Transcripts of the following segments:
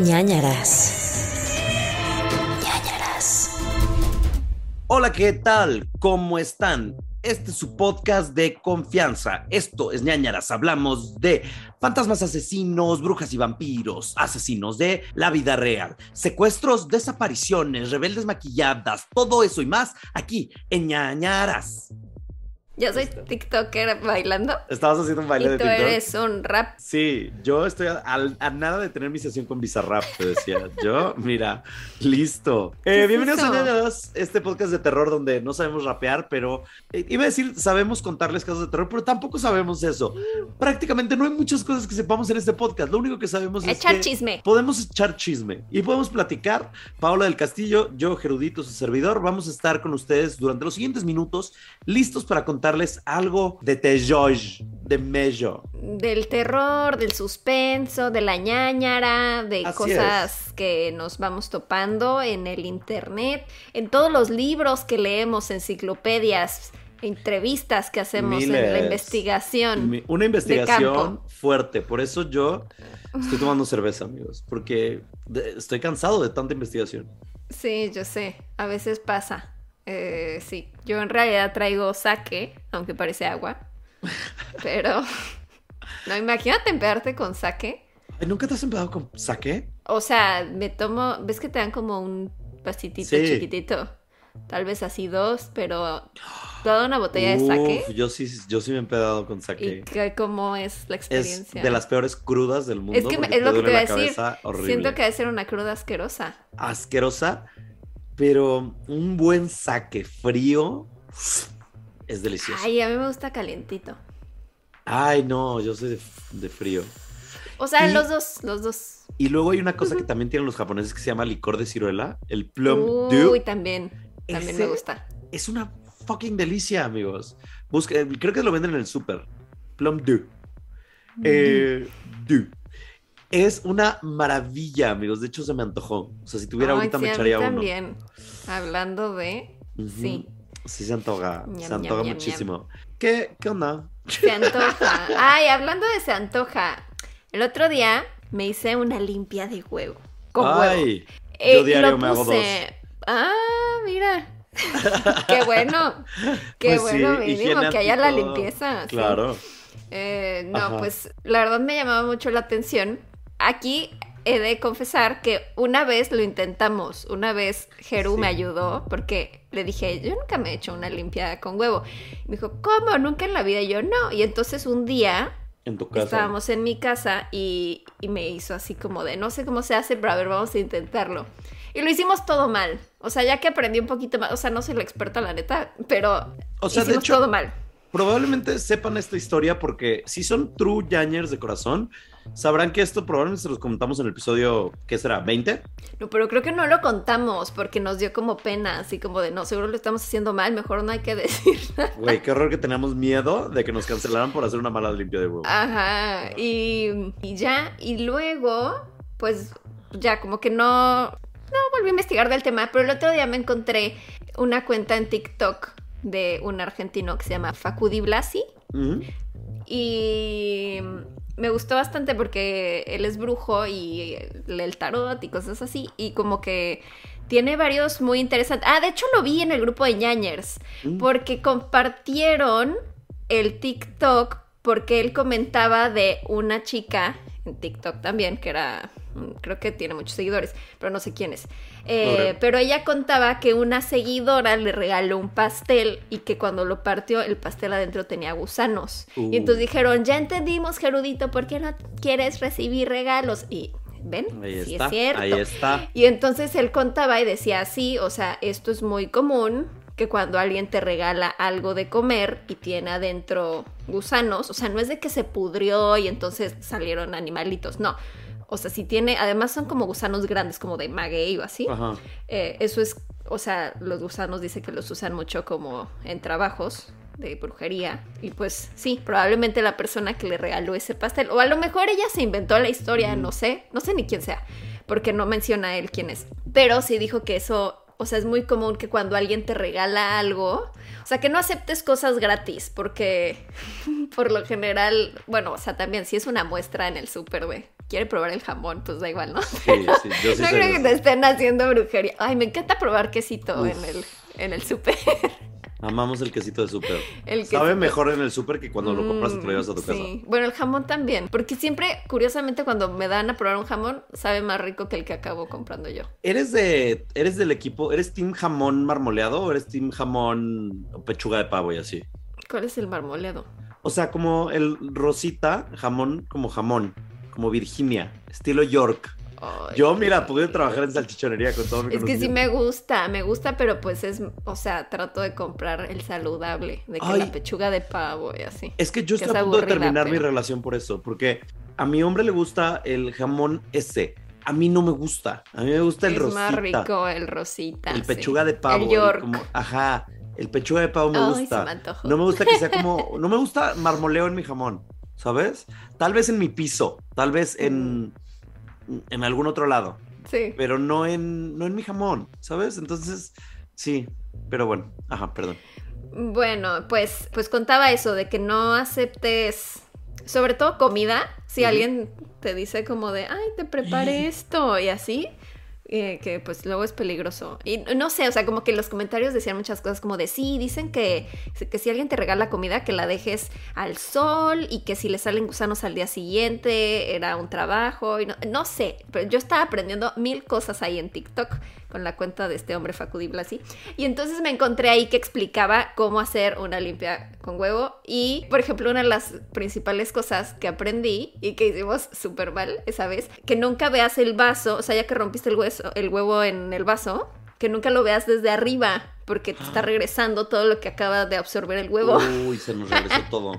ñañaras. ñañaras. Hola, ¿qué tal? ¿Cómo están? Este es su podcast de confianza. Esto es ñañaras. Hablamos de fantasmas asesinos, brujas y vampiros, asesinos de la vida real, secuestros, desapariciones, rebeldes maquilladas, todo eso y más aquí en ñañaras. Yo soy TikToker bailando. Estabas haciendo un baile y de tú TikTok. eres un rap. Sí, yo estoy a, al- a nada de tener mi sesión con Bizarrap, te decía. Yo, mira, listo. Eh, es bienvenidos a este podcast de terror donde no sabemos rapear, pero eh, iba a decir, sabemos contarles casos de terror, pero tampoco sabemos eso. Prácticamente no hay muchas cosas que sepamos en este podcast. Lo único que sabemos es Echar que chisme. podemos echar chisme y podemos platicar. Paola del Castillo, yo, Gerudito, su servidor, vamos a estar con ustedes durante los siguientes minutos, listos para contarles algo de terror, de mello. Del terror, del suspenso, de la ñañara, de Así cosas que nos vamos topando en el internet, en todos los libros que leemos, enciclopedias, entrevistas que hacemos en la investigación. Una investigación fuerte. Por eso yo estoy tomando cerveza, amigos. Porque estoy cansado de tanta investigación. Sí, yo sé, a veces pasa. Eh, sí, yo en realidad traigo sake, aunque parece agua. Pero, no, imagínate empedarte con sake. Ay, ¿Nunca te has empezado con saque? O sea, me tomo, ves que te dan como un vasitito Sí. chiquitito. Tal vez así dos, pero toda una botella de sake. yo sí, yo sí me he empedado con ¿Y saque. qué- cómo es la Es experiencia? de las peores crudas del mundo. Es que me- es lo que te iba a decir. horrible. Siento que debe ser una cruda asquerosa. Asquerosa, pero un buen saque frío es delicioso. Ay, Ay, a mí me gusta calientito. no, yo soy de, de frío. O sea, Y- los dos, los dos. Y luego hay una cosa que también tienen los japoneses que se llama licor de ciruela, el plum Uy, dew. también. También Ese- me gusta. Es una fucking delicia, amigos. Busca, creo que lo venden en el súper. Plum dew. Eh, dew. Es una maravilla, amigos. De hecho, se me antojó. O sea, si tuviera Ay, ahorita sí, me a mí echaría uno. también. Hablando de. Sí, Sí, se antoja. Ñam, se antoja ñam, muchísimo. ¿Qué, ¿Qué onda? se antoja. Ay, hablando de se antoja. El otro día me hice una limpia de huevo. Con huevo. Ay, Eh, yo diario me hago puse- Ah, mira. Qué bueno. Qué Pues bueno, mínimo que haya la limpieza. sí. Claro. Eh, no, Ajá. pues la verdad me llamaba mucho la atención. Aquí he de confesar que una vez lo intentamos, una vez Jeru Sí. me ayudó porque le dije, yo nunca me he hecho una limpiada con huevo. Me dijo, ¿cómo? Nunca en la vida Y yo no. Y entonces un día En tu casa. estábamos en mi casa y, y me hizo así como de, no sé cómo se hace, pero a ver, vamos a intentarlo. Y lo hicimos todo mal. O sea, ya que aprendí un poquito más, o sea, no soy la experta, la neta, pero O sea, de hicimos hecho- todo mal. Probablemente sepan esta historia porque si son true Yañers de corazón, sabrán que esto probablemente se los comentamos en el episodio, ¿qué será? ¿20? No, pero creo que no lo contamos porque nos dio como pena, así como de, no, seguro lo estamos haciendo mal, mejor no hay que decir. Güey, qué horror que teníamos miedo de que nos cancelaran por hacer una mala limpia de huevo. Ajá, y, y ya, y luego, pues ya como que no, no volví a investigar del tema, pero el otro día me encontré una cuenta en TikTok de un argentino que se llama Facudi Blasi y me gustó bastante porque él es brujo y lee el tarot y cosas así y como que tiene varios muy interesantes. Ah, de hecho lo vi en el grupo de ñañers Mm. porque compartieron el TikTok porque él comentaba de una chica en TikTok también, que era, creo que tiene muchos seguidores, pero no sé quién es. Eh. Pero ella contaba que una seguidora le regaló un pastel y que cuando lo partió el pastel adentro tenía gusanos. Uh. Y entonces dijeron, ya entendimos, Gerudito, ¿por qué no quieres recibir regalos? Y ven, Ahí sí está, es cierto. ahí está. Y entonces él contaba y decía, sí, o sea, esto es muy común, que cuando alguien te regala algo de comer y tiene adentro gusanos, o sea, no es de que se pudrió y entonces salieron animalitos, no. O sea, si tiene, además son como gusanos grandes, como de maguey o así. Ajá. Eh, eso es, o sea, los gusanos dice que los usan mucho como en trabajos de brujería. Y pues sí, probablemente la persona que le regaló ese pastel, o a lo mejor ella se inventó la historia, no sé, no sé ni quién sea, porque no menciona él quién es. Pero sí dijo que eso o sea, es muy común que cuando alguien te regala algo, o sea, que no aceptes cosas gratis, porque por lo general, bueno, o sea, también si es una muestra en el súper de quiere probar el jamón, pues da igual, ¿no? Sí, sí, yo sí no creo que te estén haciendo brujería. Ay, me encanta probar quesito Uf. en el, en el súper. Amamos el quesito de súper. Sabe mejor en el súper que cuando lo compras y te lo llevas a tu Mm, casa. Sí. Bueno, el jamón también. Porque siempre, curiosamente, cuando me dan a probar un jamón, sabe más rico que el que acabo comprando yo. ¿Eres de eres del equipo, eres team jamón marmoleado o eres team jamón pechuga de pavo y así? ¿Cuál es el marmoleado? O sea, como el rosita, jamón como jamón, como Virginia, estilo York. Ay, Yo, mira, pude trabajar en salchichonería con todo mi Es que sí me gusta, me gusta, pero pues es, o sea, trato de comprar el saludable, de que Ay. la pechuga de pavo y así. Es que yo que estoy es a punto de terminar mi relación por eso, porque a mi hombre le gusta el jamón ese. A mí no me gusta. A mí me gusta el es rosita. más rico el rosita. el sí. pechuga de pavo. El York. como- ajá, el pechuga de pavo me Ay, se gusta. me. No me gusta que sea como, no me gusta marmoleo en mi jamón, ¿sabes? Tal vez en mi piso, tal vez en, en algún otro lado, Sí. pero no en, no en mi jamón, ¿sabes? Entonces, sí, pero bueno, ajá, perdón. Bueno, pues, pues contaba eso, de que no aceptes, sobre todo comida, si alguien te dice como de, ay, te preparé esto y así, eh, que pues luego es peligroso. Y no sé, o sea, como que los comentarios decían muchas cosas como de, sí, dicen que, que si alguien te regala comida, que la dejes al sol y que si le salen gusanos al día siguiente, era un trabajo, y no, no sé, pero yo estaba aprendiendo mil cosas ahí en TikTok con la cuenta de este hombre Facu Di Blasi. Y entonces me encontré ahí que explicaba cómo hacer una limpia con huevo. Y, por ejemplo, una de las principales cosas que aprendí y que hicimos súper mal esa vez, que nunca veas el vaso, o sea, ya que rompiste el, hueso, el huevo en el vaso, que nunca lo veas desde arriba, porque te está regresando todo lo que acaba de absorber el huevo. Uy, se nos regresó todo.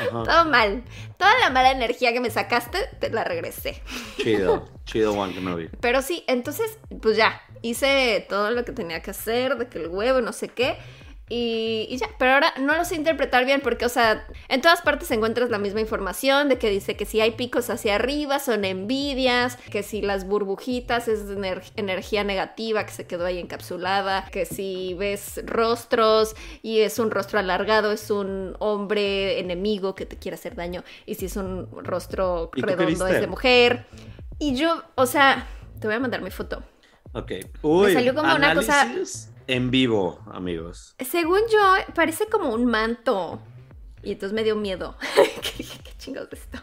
Ajá, Todo mal. Toda la mala energía que me sacaste, te la regresé. chido, chido Juan Kenobi. Pero sí, entonces, pues ya, hice todo lo que tenía que hacer, de que el huevo, no sé qué. Y, y ya, pero ahora no lo sé interpretar bien porque, o sea, en todas partes encuentras la misma información de que dice que si hay picos hacia arriba son envidias, que si las burbujitas es ener- energía negativa que se quedó ahí encapsulada, que si ves rostros y es un rostro alargado es un hombre enemigo que te quiere hacer daño y si es un rostro ¿Y tú qué redondo es de mujer. Y yo, o sea, te voy a mandar mi foto. Ok. Uy, salió como una cosa- En vivo, amigos. Según yo, parece como un manto. Y entonces me dio miedo. ¿Qué, ¿Qué chingados es esto?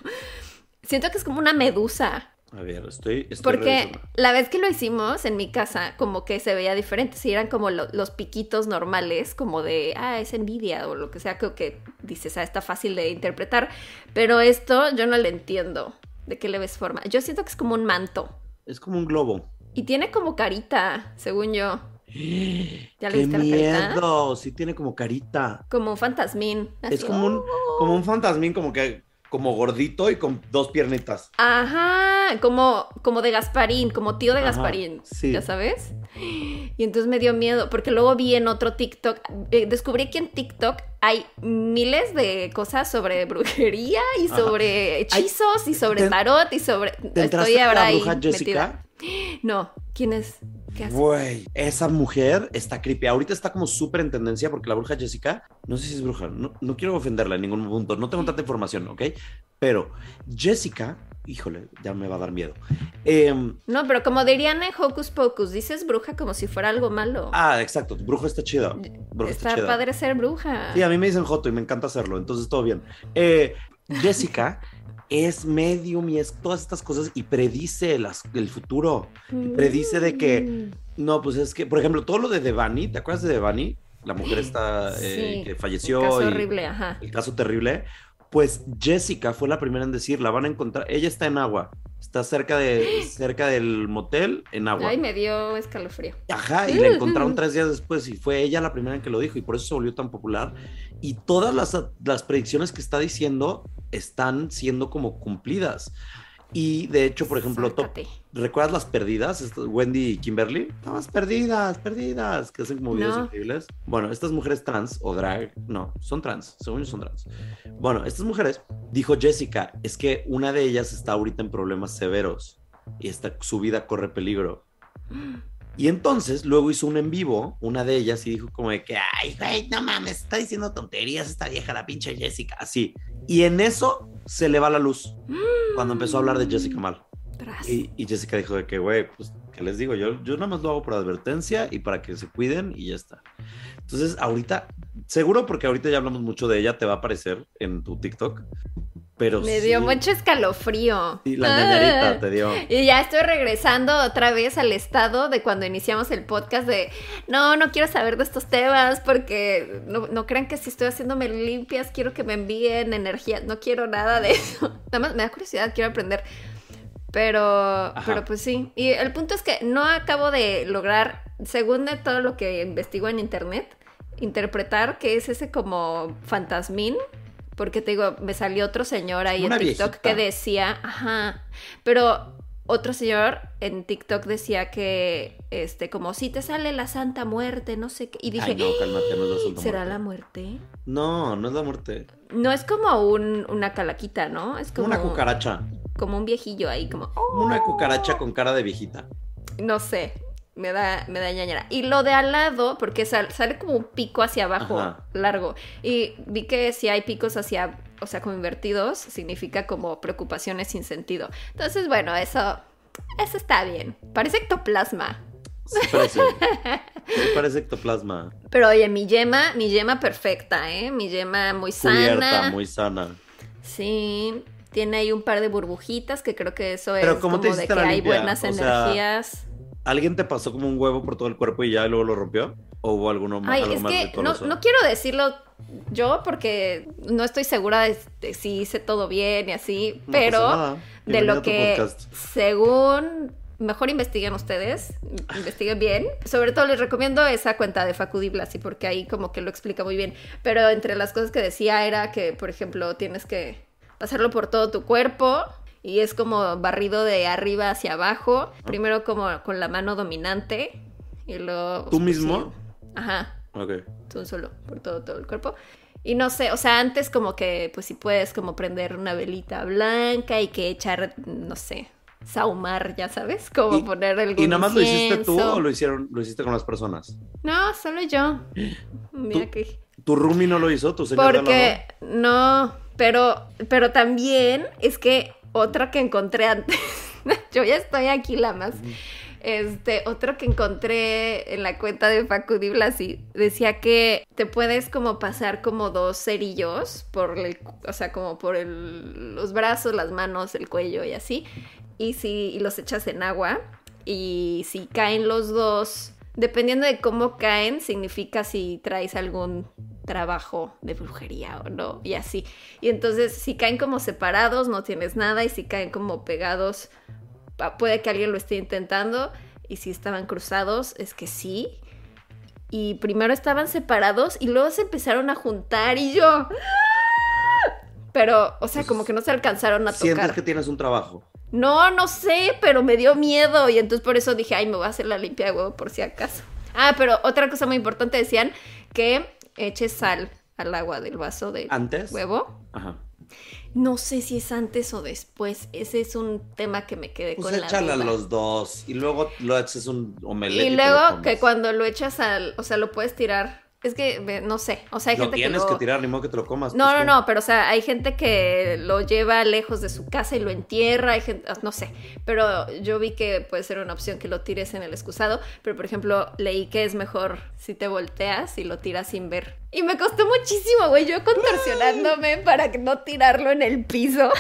Siento que es como una medusa. A ver, estoy. estoy Porque revisando. la vez que lo hicimos en mi casa, como que se veía diferente. Si eran como lo- los piquitos normales, como de, ah, es envidia o lo que sea, creo que dices, ah, está fácil de interpretar. Pero esto yo no le entiendo. ¿De qué le ves forma? Yo siento que es como un manto. Es como un globo. Y tiene como carita, según yo. ¿Ya le ¡Qué viste miedo! Sí, tiene como carita. Como un fantasmín. Es como un, como un fantasmín, como que como gordito y con dos piernitas. Ajá, como, como de Gasparín, como tío de Ajá, Gasparín, sí. ya sabes. Y entonces me dio miedo, porque luego vi en otro TikTok, eh, descubrí que en TikTok hay miles de cosas sobre brujería y Ajá. sobre hechizos y sobre ¿Te- tarot y sobre... ¿Te entraste a la bruja Jessica? metida. No, ¿quién es? Güey, esa mujer está creepy. Ahorita está como súper en tendencia porque la bruja Jessica, no sé si es bruja, no, no quiero ofenderla en ningún punto, no tengo tanta información, ¿ok? Pero Jessica, híjole, ya me va a dar miedo. Em, No, pero como dirían en Hocus Pocus, dices bruja como si fuera algo malo. ah, exacto, bruja está chida. Bruja está, Está chida. padre ser bruja. Sí, a mí me dicen Joto y me encanta hacerlo, entonces todo bien. Eh, Jessica es medium y es todas estas cosas y predice las, el futuro. predice de que- Mm. No, pues es que, por ejemplo, todo lo de Devani, ¿te acuerdas de Devani? La mujer esta eh, Sí, que falleció. caso y- horrible, ajá. El caso terrible. Pues Jessica fue la primera en decir, la van a encontrar. Ella está en agua. Está cerca, de, cerca del motel en agua. Ay, me dio escalofrío. Ajá, y la encontraron tres días después y fue ella la primera en que lo dijo y por eso se volvió tan popular. Y todas las, las predicciones que está diciendo están siendo como cumplidas. Y de hecho, por ejemplo, top-. ¿recuerdas las perdidas? Estas- Wendy y Kimberly. Todas perdidas, perdidas, que hacen como videos No. increíbles. Bueno, estas mujeres trans o drag, no, son trans, según yo son trans. Bueno, estas mujeres, dijo Jessica, es que una de ellas está ahorita en problemas severos y está, su vida corre peligro. Y entonces luego hizo un en vivo, una de ellas, y dijo como de que, ay, güey, no mames, está diciendo tonterías esta vieja, la pinche Jessica, así. Y en eso se le va la luz cuando empezó a hablar de Jessica Mal. Tras. Y, y Jessica dijo de que, güey, pues, ¿qué les digo? Yo, yo nada más lo hago por advertencia y para que se cuiden y ya está. Entonces, ahorita, seguro porque ahorita ya hablamos mucho de ella, te va a aparecer en tu TikTok, pero Me sí, dio mucho escalofrío. sí, la ñañarita te dio. Y ya estoy regresando otra vez al estado de cuando iniciamos el podcast de no, no quiero saber de estos temas porque no, no crean que si estoy haciéndome limpias quiero que me envíen energía, no quiero nada de eso. Nada más me da curiosidad, quiero aprender. Pero, pero pues sí. Y el punto es que no acabo de lograr, según de todo lo que investigo en internet, interpretar que es ese como fantasmín. Porque te digo, me salió otro señor ahí Una en TikTok viejita. que decía, ajá, pero otro señor en TikTok decía que, este, como si te sale la Santa Muerte, no sé qué. Y dije, Ay, no, cálmate, no es la Santa ¿será Muerte. la muerte? No, no es la muerte. No es como un, una calaquita, ¿no? Es como, Una cucaracha. como un viejillo ahí, como, Como Una cucaracha con cara de viejita. no sé, me da, me da. Y lo de al lado, porque sal- sale como un pico hacia abajo, Ajá. largo. Y vi que si hay picos hacia, o sea, como invertidos, significa como preocupaciones sin sentido. Entonces, bueno, eso, eso está bien. Parece ectoplasma. Sí parece. sí parece ectoplasma. Pero oye, mi yema, mi yema perfecta, ¿eh? Mi yema muy Cubierta, sana. muy sana. Sí. Tiene ahí un par de burbujitas que creo que eso Pero es ¿cómo te como de que la hay buenas O sea, energías. ¿Alguien te pasó como un huevo por todo el cuerpo y ya luego lo rompió? ¿O hubo alguno más, Ay, algo es más que no, no quiero decirlo yo porque no estoy segura de, de si hice todo bien y así, No pero de lo que podcast. según mejor investiguen ustedes, investiguen bien. Sobre todo les recomiendo esa cuenta de Facu Di Blasi porque ahí como que lo explica muy bien. Pero entre las cosas que decía era que, por ejemplo, tienes que pasarlo por todo tu cuerpo y es como barrido de arriba hacia abajo. Primero como con la mano dominante y luego... ¿Tú pues, mismo? sí. Ajá Ok. tú solo, por todo, todo el cuerpo. Y no sé, o sea, antes como que, pues si puedes como prender una velita blanca y que echar, no sé, saumar, ya sabes, como Y- poner el ¿Y nada más lo hiciste tú o lo hicieron, lo hiciste con las personas? No, solo yo. Mira que... ¿Tu roomie no lo hizo? ¿Tu señor Porque, no, pero, pero también es que otra que encontré antes, yo ya estoy aquí la más, este, otro que encontré en la cuenta de Facu Di Blasi, decía que te puedes como pasar como dos cerillos por el, o sea, como por el- los brazos, las manos, el cuello y así, y si y los echas en agua, y si caen los dos, dependiendo de cómo caen, significa si traes algún trabajo de brujería o no, y así. Y entonces, si caen como separados, no tienes nada, y si caen como pegados, puede que alguien lo esté intentando, y si estaban cruzados, es que sí. Y primero estaban separados y luego se empezaron a juntar y yo... ¡ah! Pero, o sea, como que no se alcanzaron a Sientes tocar. que tienes un trabajo. No, no sé, pero me dio miedo y entonces por eso dije, ay, me voy a hacer la limpia de huevo por si acaso. Ah, pero otra cosa muy importante decían que eches sal al agua del vaso de ¿Antes? huevo. Ajá. No sé si es antes o después. Ese es un tema que me quedé Pues con la échale a duda. los dos y luego lo haces un omelette. Y luego que cuando lo echas al, o sea, lo puedes tirar. Es que no sé, o sea, hay Lo gente tienes que que, lo- tirar, ni modo que te lo comas. No, pues, no, no, pero o sea, hay gente que lo lleva lejos de su casa y lo entierra, hay gente, no sé, pero yo vi que puede ser una opción que lo tires en el excusado, pero por ejemplo, leí que es mejor si te volteas y lo tiras sin ver. Y me costó muchísimo, güey, yo contorsionándome para no tirarlo en el piso.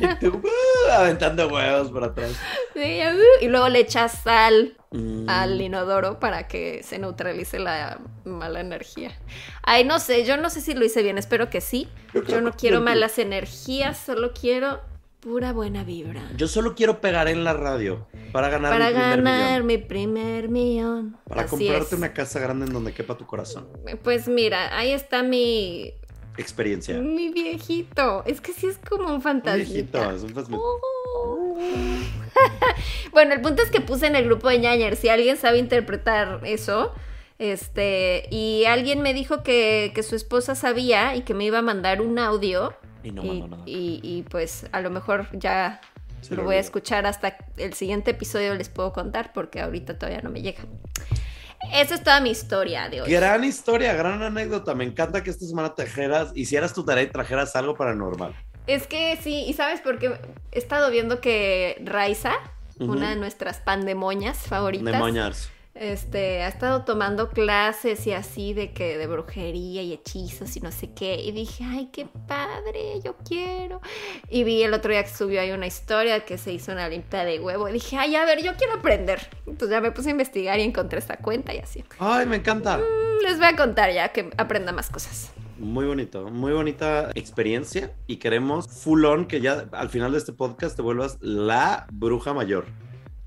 Y tú, uh, aventando huevos para atrás. Sí, uh, y luego le echas sal Mm. al inodoro para que se neutralice la mala energía. Ay, no sé, yo no sé si lo hice bien, espero que sí. Yo no quiero malas energías, solo quiero pura buena vibra. Yo solo quiero pegar en la radio para ganar Para mi primer ganar millón. mi primer millón. Para Así comprarte es. una casa grande en donde quepa tu corazón. Pues mira, ahí está mi, Experiencia. mi viejito. Es que sí es como un fantasmita. viejito, es un fantasma. Oh. bueno, el punto es que puse en el grupo de ñañer, si alguien sabe interpretar eso, este, y alguien me dijo que, que su esposa sabía y que me iba a mandar un audio. Y no mandó nada. y- y, pues a lo mejor ya lo voy a escuchar hasta el siguiente episodio, les puedo contar, porque ahorita todavía no me llega. Esa es toda mi historia de hoy. Gran historia, gran anécdota. Me encanta que esta semana trajeras, hicieras tu tarea y trajeras algo paranormal. Es que sí, y sabes por qué he estado viendo que Raiza, una de nuestras pandemonias favoritas, Demonios. Este, ha estado tomando clases y así de que de brujería y hechizos y no sé qué. Y dije, ay, qué padre, yo quiero. Y vi el otro día que subió ahí una historia que se hizo una limpia de huevo. Y dije, ay, a ver, yo quiero aprender. Entonces ya me puse a investigar y encontré esta cuenta y así. Ay, me encanta. Mm, Les voy a contar ya que aprenda más cosas. Muy bonito, muy bonita experiencia y queremos full on que ya al final de este podcast te vuelvas la bruja mayor.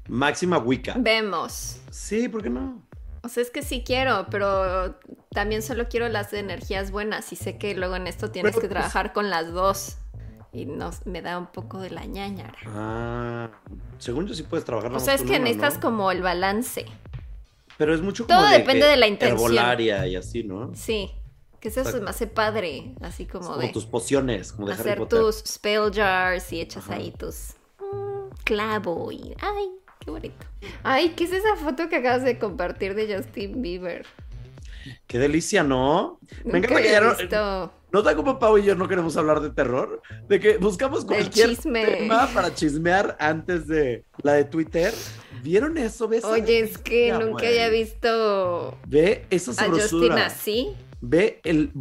Máxima Wicca. Vemos. Sí, ¿por qué no? O sea, es que sí quiero, pero también solo quiero las energías buenas y sé que luego en esto tienes Pero, que pues- trabajar con las dos. Y no, me da un poco de la ñañara. Ah, según yo sí puedes trabajar. O sea, es que una, necesitas ¿no? como el balance. Pero es mucho como Todo de depende de la intención. Herbolaria y así, ¿no? Sí. Que eso se me hace padre. Así como, como de tus pociones, como de Harry hacer Potter. tus spell jars y echas Ajá. ahí tus mm, clavo y. ¡Ay! ¡Qué bonito! Ay, ¿qué es esa foto que acabas de compartir de Justin Bieber? Qué delicia, ¿no? Me encanta que ya no. Nota como Pau y yo no queremos hablar de terror, de que buscamos cualquier chisme. tema para chismear antes de la de Twitter. ¿Vieron eso? ¿Ves? Oye, es que Ya, nunca había visto Ve esa a Justin así. Ve el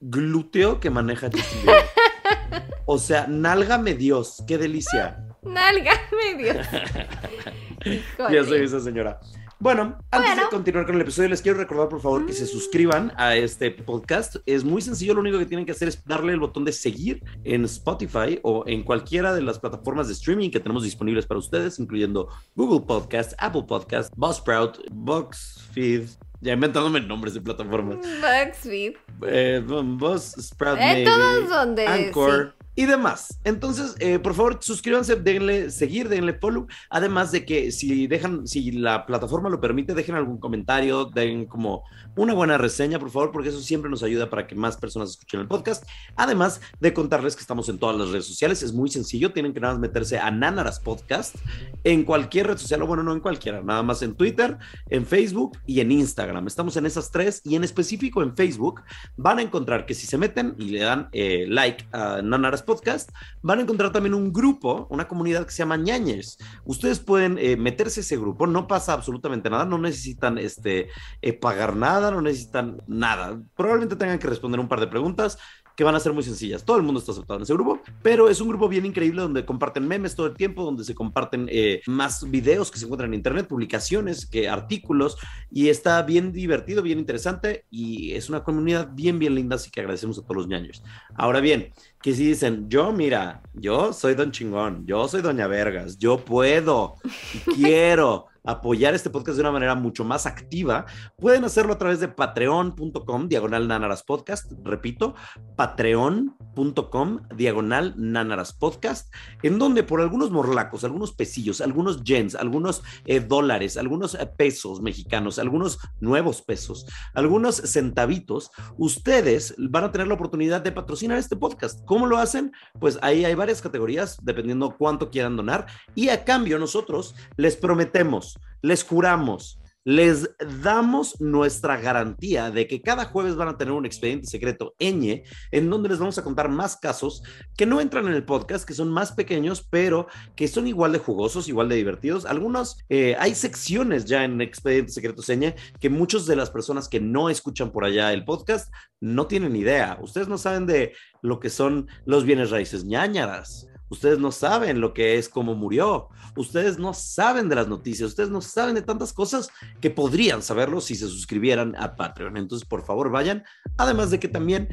glúteo que maneja Justin Bieber. O sea, nálgame Dios, qué delicia. Nálgame, Dios. Ya soy esa señora. Bueno, antes Bueno. de continuar con el episodio, les quiero recordar, por favor, que se suscriban a este podcast. Es muy sencillo, lo único que tienen que hacer es darle el botón de seguir en Spotify o en cualquiera de las plataformas de streaming que tenemos disponibles para ustedes, incluyendo Google Podcast, Apple Podcast, Buzzsprout, Boxfeed. Ya inventándome nombres de plataformas. BuzzFeed. Eh, Buzzsprout, Eh, todos donde. Anchor y demás. Entonces, eh, por favor, suscríbanse, denle seguir, denle follow. Además de que si dejan, si la plataforma lo permite, dejen algún comentario, den como una buena reseña, por favor, porque eso siempre nos ayuda para que más personas escuchen el podcast. Además de contarles que estamos en todas las redes sociales, es muy sencillo, tienen que nada más meterse a Nanaras Podcast en cualquier red social, o bueno, no en cualquiera, nada más en Twitter, en Facebook y en Instagram. Estamos en esas tres y en específico en Facebook van a encontrar que si se meten y le dan eh, like a Nanaras Podcast, van a encontrar también un grupo, una comunidad que se llama Ñañez. Ustedes pueden eh, meterse ese grupo, no pasa absolutamente nada, no necesitan este, eh, pagar nada, no necesitan nada. Probablemente tengan que responder un par de preguntas que van a ser muy sencillas. Todo el mundo está aceptado en ese grupo, pero es un grupo bien increíble donde comparten memes todo el tiempo, donde se comparten eh, más videos que se encuentran en internet, publicaciones, que artículos, y está bien divertido, bien interesante, y es una comunidad bien, bien linda, así que agradecemos a todos los ñaños. Ahora bien, que si dicen, yo mira, yo soy don chingón, yo soy doña Vergas, yo puedo quiero apoyar este podcast de una manera mucho más activa, pueden hacerlo a través de patreon.com, diagonal Nanaras Podcast, repito, patreon.com, diagonal Nanaras Podcast, en donde por algunos morlacos, algunos pesillos, algunos yens, algunos eh, dólares, algunos eh, pesos mexicanos, algunos nuevos pesos, algunos centavitos, ustedes van a tener la oportunidad de patrocinar este podcast. ¿Cómo lo hacen? Pues ahí hay varias categorías, dependiendo cuánto quieran donar, y a cambio nosotros les prometemos, les juramos, les damos nuestra garantía de que cada jueves van a tener un expediente secreto ñ, en donde les vamos a contar más casos que no entran en el podcast, que son más pequeños, pero que son igual de jugosos, igual de divertidos. Algunos, eh, hay secciones ya en Expediente Secreto Seña que muchas de las personas que no escuchan por allá el podcast no tienen idea. Ustedes no saben de lo que son los bienes raíces ñañaras. Ustedes no saben lo que es cómo murió. Ustedes no saben de las noticias. Ustedes no saben de tantas cosas que podrían saberlo si se suscribieran a Patreon. Entonces, por favor, vayan. Además de que también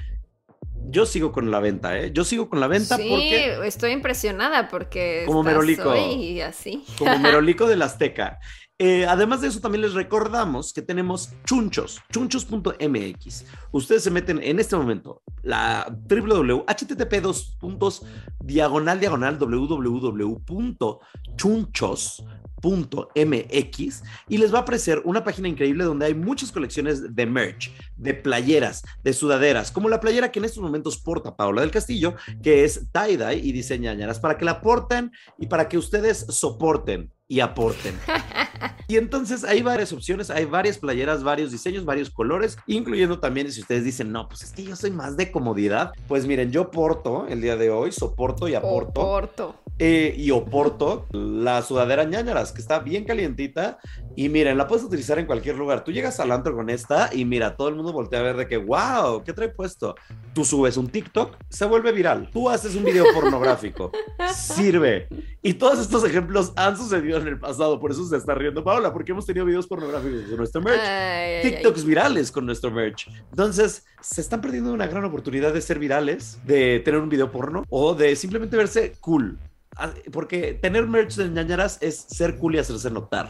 yo sigo con la venta, ¿eh? Yo sigo con la venta sí, porque estoy impresionada porque Como Merolico. y así. como Merolico del Azteca. Eh, además de eso, también les recordamos que tenemos chunchos, chunchos.mx. Ustedes se meten en este momento la www, http dos puntos, diagonal, diagonal, porta.mx y les va a aparecer una página increíble donde hay muchas colecciones de merch, de playeras, de sudaderas, como la playera que en estos momentos porta Paola del Castillo, que es tie-dye y diseñañaras, para que la porten y para que ustedes soporten y aporten. Y entonces hay varias opciones, hay varias playeras, varios diseños, varios colores, incluyendo también si ustedes dicen, no, pues es que yo soy más de comodidad, pues miren, yo porto el día de hoy, soporto y aporto. Oporto. eh, y oporto la sudadera ñañaras, que está bien calientita. Y miren, la puedes utilizar en cualquier lugar. Tú llegas al antro con esta y mira, todo el mundo voltea a ver de que, wow, ¿qué trae puesto? Tú subes un TikTok, se vuelve viral. Tú haces un video pornográfico, sirve. Y todos estos ejemplos han sucedido en el pasado, por eso se está riendo Paola, porque hemos tenido videos pornográficos con nuestro merch. Ay, ay, ay. TikToks virales con nuestro merch. Entonces, se están perdiendo una gran oportunidad de ser virales, de tener un video porno o de simplemente verse cool. Ah, Porque tener merch de ñañaras es ser cool y hacerse notar,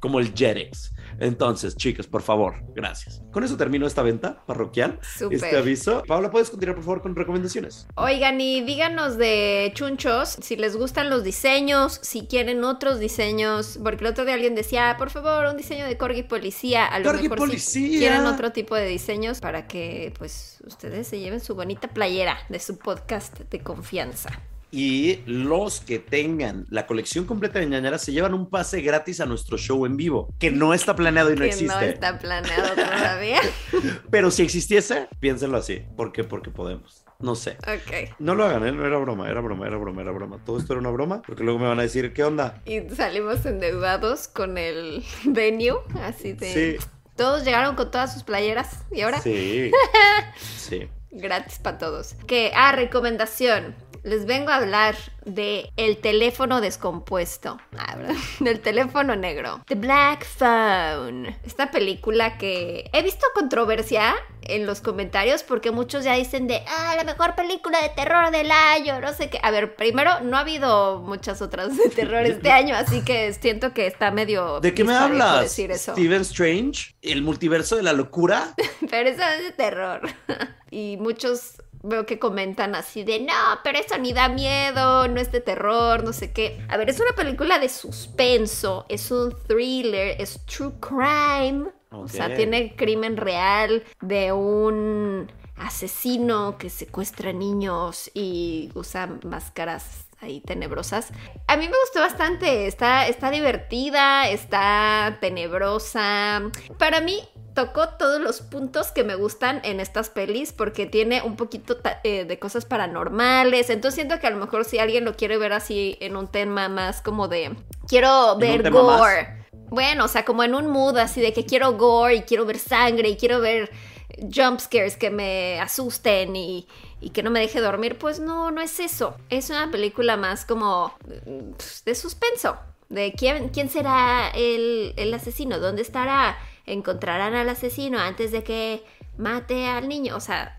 como el Jerex. Entonces, chicas, por favor, gracias. Con eso termino esta venta parroquial, Súper. este aviso. Paola, ¿puedes continuar, por favor, con recomendaciones? Oigan, y díganos de chunchos si les gustan los diseños, si quieren otros diseños, porque el otro día alguien decía, "Ah, por favor, un diseño de corgi policía, a lo Corgi mejor si policía. quieren otro tipo de diseños para que pues ustedes se lleven su bonita playera de su podcast de confianza. Y los que tengan la colección completa de ñañaras se llevan un pase gratis a nuestro show en vivo, que no está planeado y no que existe. no está planeado todavía. Pero si existiese, piénsenlo así. ¿Por qué? Porque podemos. No sé. ok. No lo hagan, ¿eh? No era broma, era broma, era broma, era broma. Todo esto era una broma, porque luego me van a decir, ¿qué onda? Y salimos endeudados con el venue, así de... Sí, Todos llegaron con todas sus playeras y ahora sí, sí. gratis para todos. Que, ah, recomendación. Les vengo a hablar de el teléfono descompuesto. Ah. Del teléfono negro. The Black Phone. Esta película que he visto controversia en los comentarios porque muchos ya dicen de, ah, la mejor película de terror del año, no sé qué. A ver, primero, no ha habido muchas otras de terror este año, así que siento que está medio... ¿De qué me hablas? Decir eso. Steven Strange, el multiverso de la locura. Pero eso es de terror. y muchos veo que comentan así de, no, pero eso ni da miedo, no es de terror, no sé qué. A ver, es una película de suspenso, es un thriller, es true crime. O sea, tiene crimen real de un asesino que secuestra niños y usa máscaras ahí tenebrosas. A mí me gustó bastante, está, está divertida, está tenebrosa. Para mí tocó todos los puntos que me gustan en estas pelis porque tiene un poquito eh, de cosas paranormales. Entonces siento que a lo mejor si alguien lo quiere ver así en un tema más como de quiero ver gore. Bueno, o sea, como en un mood así de que quiero gore y quiero ver sangre y quiero ver jump scares que me asusten y, y que no me deje dormir, pues no, no es eso. Es una película más como mm, de suspenso. De quién, quién será el, el asesino, dónde estará, encontrarán al asesino antes de que mate al niño. O sea,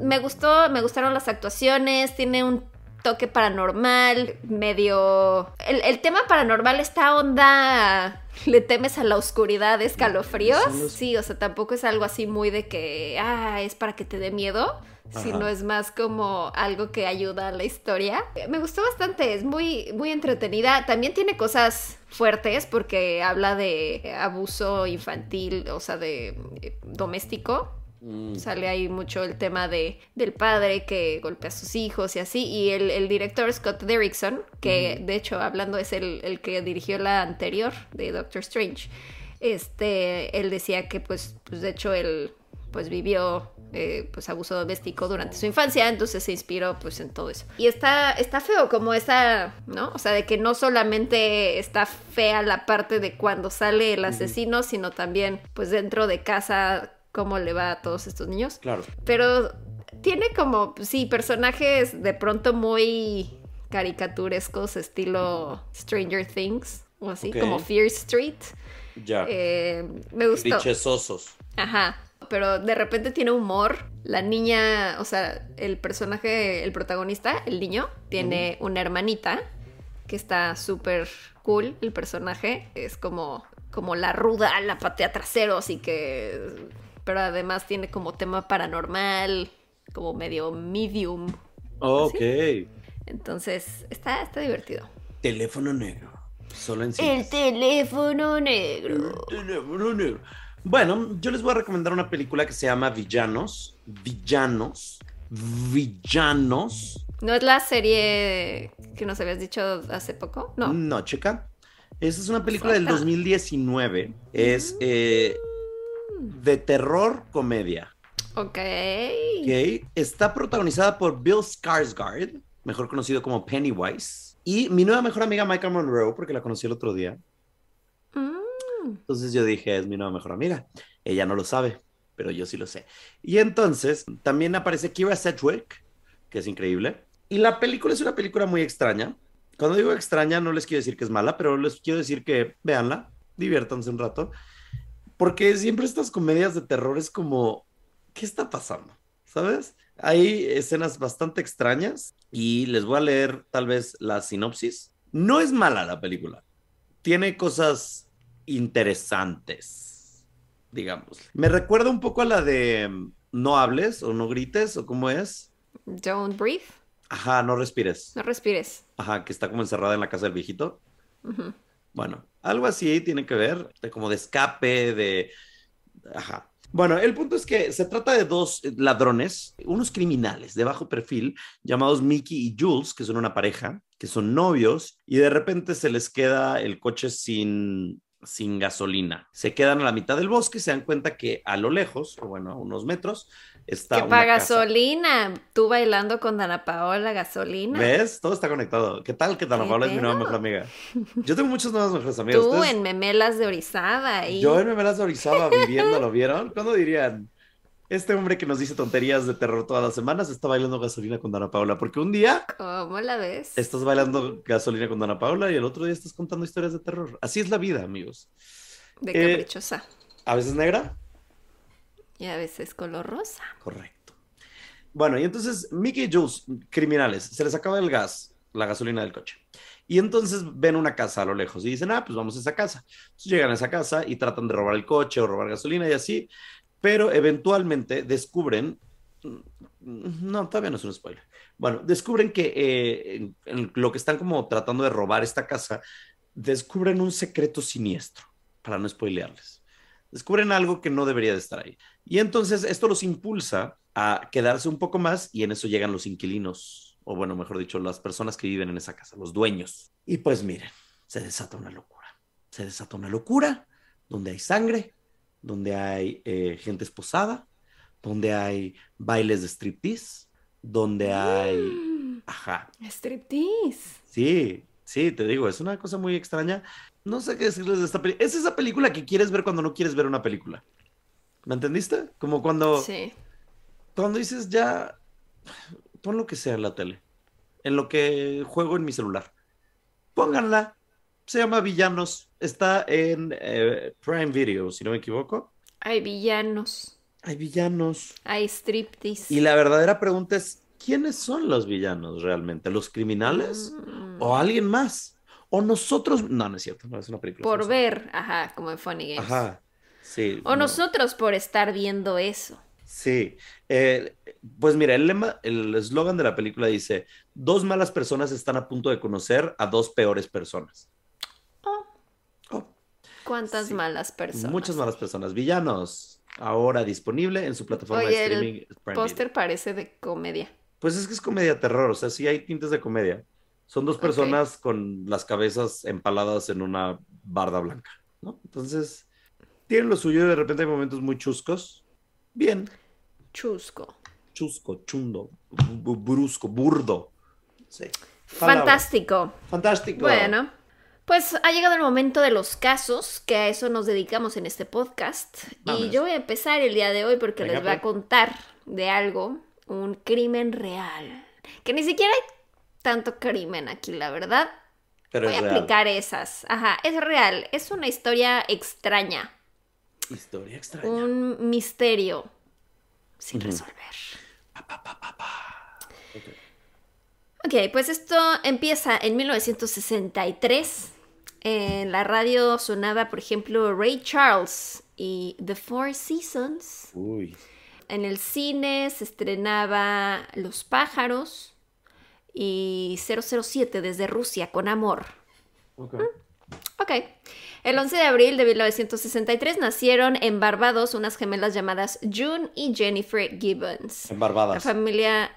me gustó, me gustaron las actuaciones, tiene un toque paranormal, medio... El, el tema paranormal está onda... ¿Le temes a la oscuridad escalofríos? Sí, o sea, tampoco es algo así muy de que, ah, es para que te dé miedo, Ajá. sino es más como algo que ayuda a la historia. Me gustó bastante, es muy, muy entretenida. También tiene cosas fuertes porque habla de abuso infantil, o sea, de eh, doméstico. Mm, Sale ahí mucho el tema de, del padre que golpea a sus hijos y así. Y el, el director Scott Derrickson, que de hecho hablando es el, el que dirigió la anterior de Doctor Strange, este, él decía que pues, pues de hecho él pues vivió eh, pues abuso doméstico durante su infancia, entonces se inspiró pues en todo eso. Y está, está feo como esa, ¿no? O sea, de que no solamente está fea la parte de cuando sale el asesino, sino también pues dentro de casa cómo le va a todos estos niños. claro. Pero tiene como, sí, personajes de pronto muy caricaturescos, estilo Stranger Things, o así, como Fear Street. Ya. Eh, me gustó. Dichesosos. Ajá. Pero de repente tiene humor. La niña, o sea, el personaje, el protagonista, el niño, tiene una hermanita que está súper cool. El personaje es como, como la ruda, la patea trasero, así que. Pero además tiene como tema paranormal, como medio medium. Ok. Entonces, está, está divertido. Teléfono negro. Solo en El cines. teléfono negro. Teléfono negro. Bueno, yo les voy a recomendar una película que se llama Villanos. Villanos. Villanos. ¿No es la serie que nos habías dicho hace poco? No. No, checa. Esa es una película del Suelta. 2019. Es eh, de terror comedia. Ok. ¿ok? Está protagonizada por Bill Skarsgård, mejor conocido como Pennywise, y mi nueva mejor amiga Michael Monroe, porque la conocí el otro día. Entonces yo dije, es mi nueva mejor amiga. Ella no lo sabe, pero yo sí lo sé. Y entonces también aparece Kira Sedgwick, que es increíble. Y la película es una película muy extraña. Cuando digo extraña, no les quiero decir que es mala, pero les quiero decir que véanla, diviértanse un rato. Porque siempre estas comedias de terror es como, ¿qué está pasando? ¿Sabes? Hay escenas bastante extrañas y les voy a leer tal vez la sinopsis. No es mala la película. Tiene cosas interesantes, digamos. Me recuerda un poco a la de mm, No hables o no grites o cómo es. Don't breathe. Ajá, no respires. No respires. Ajá, que está como encerrada en la casa del viejito. Bueno, algo así tiene que ver, de como de escape, de... Ajá. Bueno, el punto es que se trata de dos eh, ladrones, unos criminales de bajo perfil, llamados Mickey y Jules, que son una pareja, que son novios, y de repente se les queda el coche sin, sin gasolina. Se quedan a la mitad del bosque y se dan cuenta que a lo lejos, o bueno, a unos metros, está Que para gasolina. Tú bailando con Dana Paola, gasolina. ¿Ves? Todo está conectado. ¿Qué tal que Dana ¿Qué Paola es mi nueva mejor amiga? Yo tengo muchas nuevas mejores amigas. Tú Ustedes- en Memelas de Orizaba. Y... Yo en Memelas de Orizaba viviendo, ¿lo vieron? ¿Cuándo dirían? Este hombre que nos dice tonterías de terror todas las semanas está bailando gasolina con Dana Paula. Porque un día ¿Cómo la ves? estás bailando gasolina con Dana Paula y el otro día estás contando historias de terror. Así es la vida, amigos. De eh, caprichosa. A veces negra, Y a veces color rosa. correcto. Bueno, y entonces Mickey y Jules, criminales, se les acaba el gas, la gasolina del coche. Y entonces ven una casa a lo lejos y dicen, ah, pues vamos a esa casa. Entonces llegan a esa casa y tratan de robar el coche o robar gasolina y así, pero eventualmente descubren, no, todavía no es un spoiler. Bueno, descubren que eh, en lo que están como tratando de robar esta casa, descubren un secreto siniestro, para no spoilearles. Descubren algo que no debería de estar ahí. Y entonces esto los impulsa a quedarse un poco más y en eso llegan los inquilinos, o bueno, mejor dicho, las personas que viven en esa casa, los dueños. Y pues miren, se desata una locura. Se desata una locura donde hay sangre, donde hay eh, gente esposada, donde hay bailes de striptease, donde hay... Mm, Ajá, Striptease. sí, sí, te digo, es una cosa muy extraña. No sé qué decirles de esta película. Es esa película que quieres ver cuando no quieres ver una película. ¿Me entendiste? Como cuando... Sí. Cuando dices ya, pon lo que sea en la tele, en lo que juego en mi celular. Pónganla. Se llama Villanos. Está en eh, Prime Video, si no me equivoco. Hay villanos. Hay villanos. Hay striptease. Y la verdadera pregunta es, ¿quiénes son los villanos realmente? ¿Los criminales? Mm, ¿O alguien más? ¿O nosotros? No, no es cierto, no es una película. Por ver, ajá, como en Funny Games. Ajá. Sí. O no. nosotros por estar viendo eso. Sí, eh, pues mira, el lema, el eslogan de la película dice, dos malas personas están a punto de conocer a dos peores personas. Cuántas Sí. malas personas. muchas malas personas, villanos, ahora disponible en su plataforma Oye, de el streaming. Video. Póster parece de comedia. Pues es que es comedia terror, o sea, sí hay tintes de comedia. Son dos personas con las cabezas empaladas en una barda blanca, ¿no? Entonces, tienen lo suyo y de repente hay momentos muy chuscos. Bien, Chusco. chusco, chundo, brusco, burdo. Sí. Fantástico. Fantástico. Bueno, pues ha llegado el momento de los casos, que a eso nos dedicamos en este podcast. Vámonos. Y yo voy a empezar el día de hoy porque Venga, les voy a pues. contar de algo, un crimen real. Que ni siquiera hay tanto crimen aquí, la verdad. Pero voy a real. aplicar esas. Ajá, es real. Es una historia extraña. Historia extraña. Un misterio sin resolver. Ok, pues esto empieza en 1963. En la radio sonaba, por ejemplo, Ray Charles y The Four Seasons. Uy. En el cine se estrenaba Los pájaros y 007 desde Rusia con amor. Ok. Ok. El 11 de abril de 1963 nacieron en Barbados unas gemelas llamadas June y Jennifer Gibbons. En La Barbadas. familia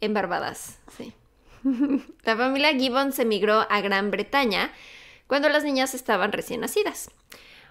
en Barbadas, sí. La familia Gibbons emigró a Gran Bretaña cuando las niñas estaban recién nacidas.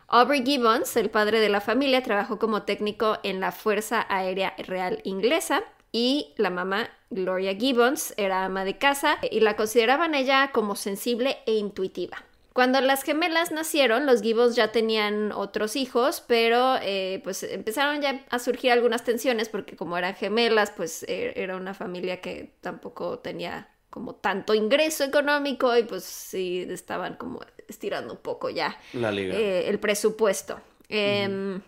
Aubrey Gibbons, el padre de la familia, trabajó como técnico en la Fuerza Aérea Real Inglesa y la mamá, Gloria Gibbons, era ama de casa y la consideraban ella como sensible e intuitiva. Cuando las gemelas nacieron, los Gibbons ya tenían otros hijos, pero eh, pues empezaron ya a surgir algunas tensiones porque como eran gemelas, pues eh, era una familia que tampoco tenía como tanto ingreso económico y pues sí estaban como estirando un poco ya La liga. eh, el presupuesto. Em,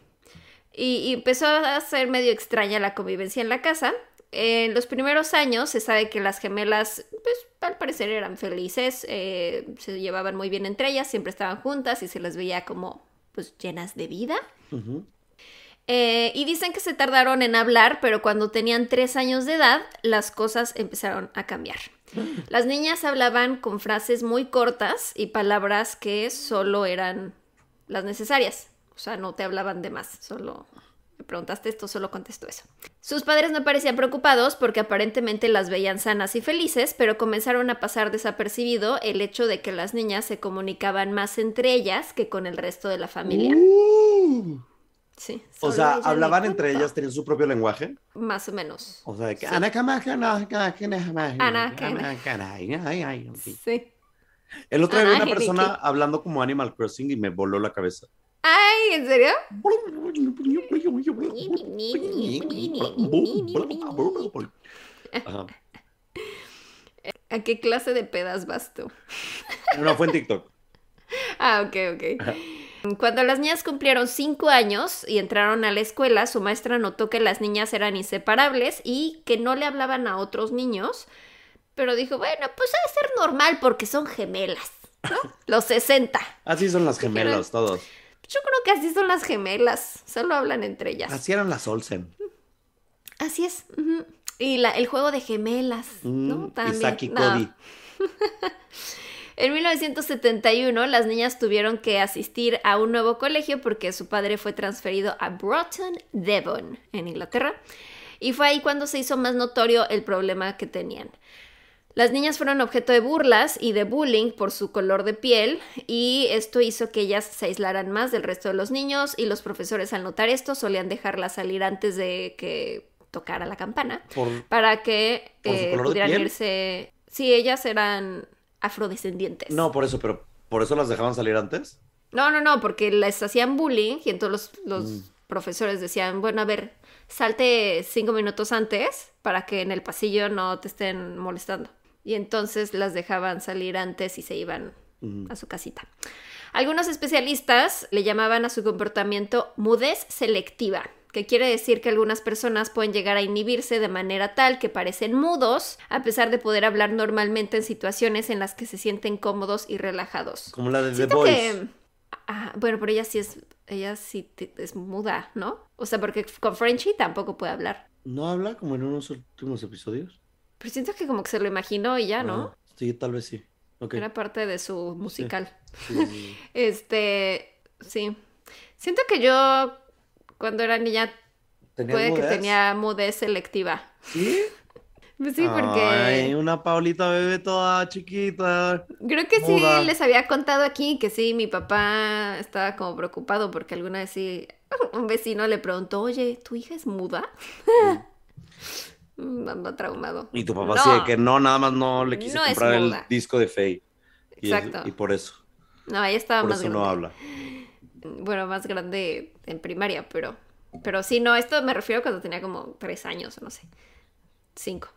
y, y empezó a ser medio extraña la convivencia en la casa. En los primeros años se sabe que las gemelas, pues al parecer eran felices, eh, se llevaban muy bien entre ellas, siempre estaban juntas y se las veía como pues llenas de vida. Eh, y dicen que se tardaron en hablar, pero cuando tenían tres años de edad, las cosas empezaron a cambiar. Las niñas hablaban con frases muy cortas y palabras que solo eran las necesarias. O sea, no te hablaban de más, solo me preguntaste esto, solo contesto eso. Sus padres no parecían preocupados porque aparentemente las veían sanas y felices, pero comenzaron a pasar desapercibido el hecho de que las niñas se comunicaban más entre ellas que con el resto de la familia. Uh. Sí. O sea, hablaban entre ellas, tenían su propio lenguaje. Más o menos. O sea, que Sí. El otro día vi una persona hablando como Animal Crossing y me voló la cabeza. Ay, ¿en serio? Ajá. ¿A qué clase de pedas vas tú? No, fue en TikTok. Ah, ok, ok. Cuando las niñas cumplieron cinco años y entraron a la escuela, su maestra notó que las niñas eran inseparables y que no le hablaban a otros niños, pero dijo, bueno, pues ha de ser normal porque son gemelas, ¿no? Los 60. Así son las gemelas, todos. Yo creo que así son las gemelas, solo hablan entre ellas. Así eran las Olsen. Así es. Y la, el juego de gemelas, ¿no? Mm, También. Isaac y No. Cody. En 1971, las niñas tuvieron que asistir a un nuevo colegio porque su padre fue transferido a Broughton, Devon, en Inglaterra. Y fue ahí cuando se hizo más notorio el problema que tenían. Las niñas fueron objeto de burlas y de bullying por su color de piel y esto hizo que ellas se aislaran más del resto de los niños y los profesores al notar esto solían dejarlas salir antes de que tocara la campana Por... para que ¿Por su eh, pudieran irse. Sí, ellas eran afrodescendientes. No, por eso, pero ¿por eso las dejaban salir antes? no, no, no, porque les hacían bullying y entonces los, los Mm. profesores decían, bueno, a ver, salte cinco minutos antes para que en el pasillo no te estén molestando. Y entonces las dejaban salir antes y se iban Mm. a su casita. Algunos especialistas le llamaban a su comportamiento mudez selectiva, que quiere decir que algunas personas pueden llegar a inhibirse de manera tal que parecen mudos, a pesar de poder hablar normalmente en situaciones en las que se sienten cómodos y relajados. Como la de The Siento que... Ah, bueno, pero ella sí es, ella sí es muda, ¿no? O sea, porque con Frenchy tampoco puede hablar. ¿No habla como en unos últimos episodios? Pero siento que como que se lo imaginó y ya, ¿no? Ah, sí, tal vez sí. Ok. Era parte de su musical. Sí, sí, sí. Este, sí. Siento que yo cuando era niña ¿Tenías puede que tenía mudez selectiva. ¿Sí? Pues sí, porque Ay, una Paulita bebé toda chiquita. creo que sí les había contado aquí que sí, mi papá estaba como preocupado porque alguna vez sí un vecino le preguntó, oye, ¿tu hija es muda? Mm, Ando traumado. Y tu papá No. sí, de que no, nada más no le quise No comprar el disco de Faye. Y, es- Exacto. y por eso, No, ella estaba por más eso no grande. habla. Bueno, más grande en primaria, pero. Pero sí, no, esto me refiero cuando tenía como tres años, no sé. Cinco.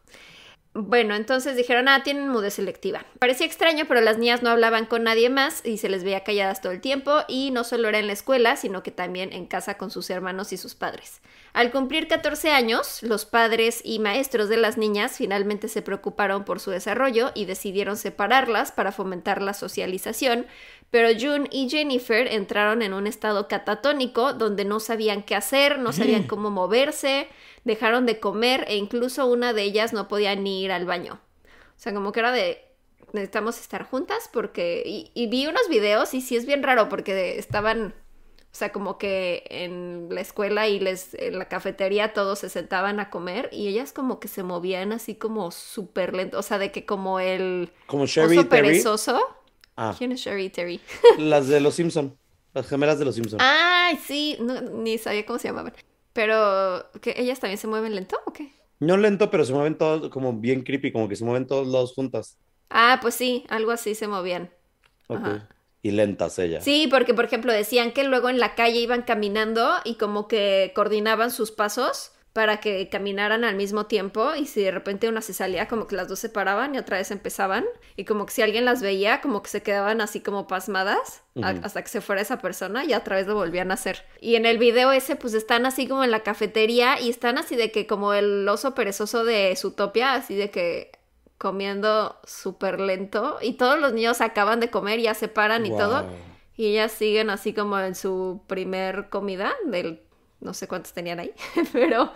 Bueno, entonces dijeron, ah, tienen mudez selectiva. Parecía extraño, pero las niñas no hablaban con nadie más y se les veía calladas todo el tiempo, y no solo era en la escuela, sino que también en casa con sus hermanos y sus padres. Al cumplir 14 años, los padres y maestros de las niñas finalmente se preocuparon por su desarrollo y decidieron separarlas para fomentar la socialización, pero June y Jennifer entraron en un estado catatónico donde no sabían qué hacer, no sabían cómo moverse, dejaron de comer e incluso una de ellas no podía ni ir al baño. O sea, como que era de necesitamos estar juntas porque... Y, y vi unos videos y sí es bien raro porque estaban... O sea, como que en la escuela y les, en la cafetería todos se sentaban a comer y ellas como que se movían así como súper lento. O sea, de que como el Como Sherry oso perezoso. Ah, ¿Quién es Sherry y Terry? las de los Simpson. Las gemelas de los Simpson. Ay, sí, no, ni sabía cómo se llamaban. Pero, ¿que ellas también se mueven lento o qué? No lento, pero se mueven todos como bien creepy, como que se mueven todos lados juntas. Ah, pues sí, algo así se movían. Ok. Ajá. Y lentas ellas. Sí, porque por ejemplo decían que luego en la calle iban caminando y como que coordinaban sus pasos para que caminaran al mismo tiempo y si de repente una se salía como que las dos se paraban y otra vez empezaban y como que si alguien las veía como que se quedaban así como pasmadas hasta que se fuera esa persona y otra vez lo volvían a hacer. Y en el video ese pues están así como en la cafetería y están así de que como el oso perezoso de Zootopia, así de que comiendo súper lento y todos los niños acaban de comer, ya se paran y todo. Y ellas siguen así como en su primer comida, del no sé cuántos tenían ahí, pero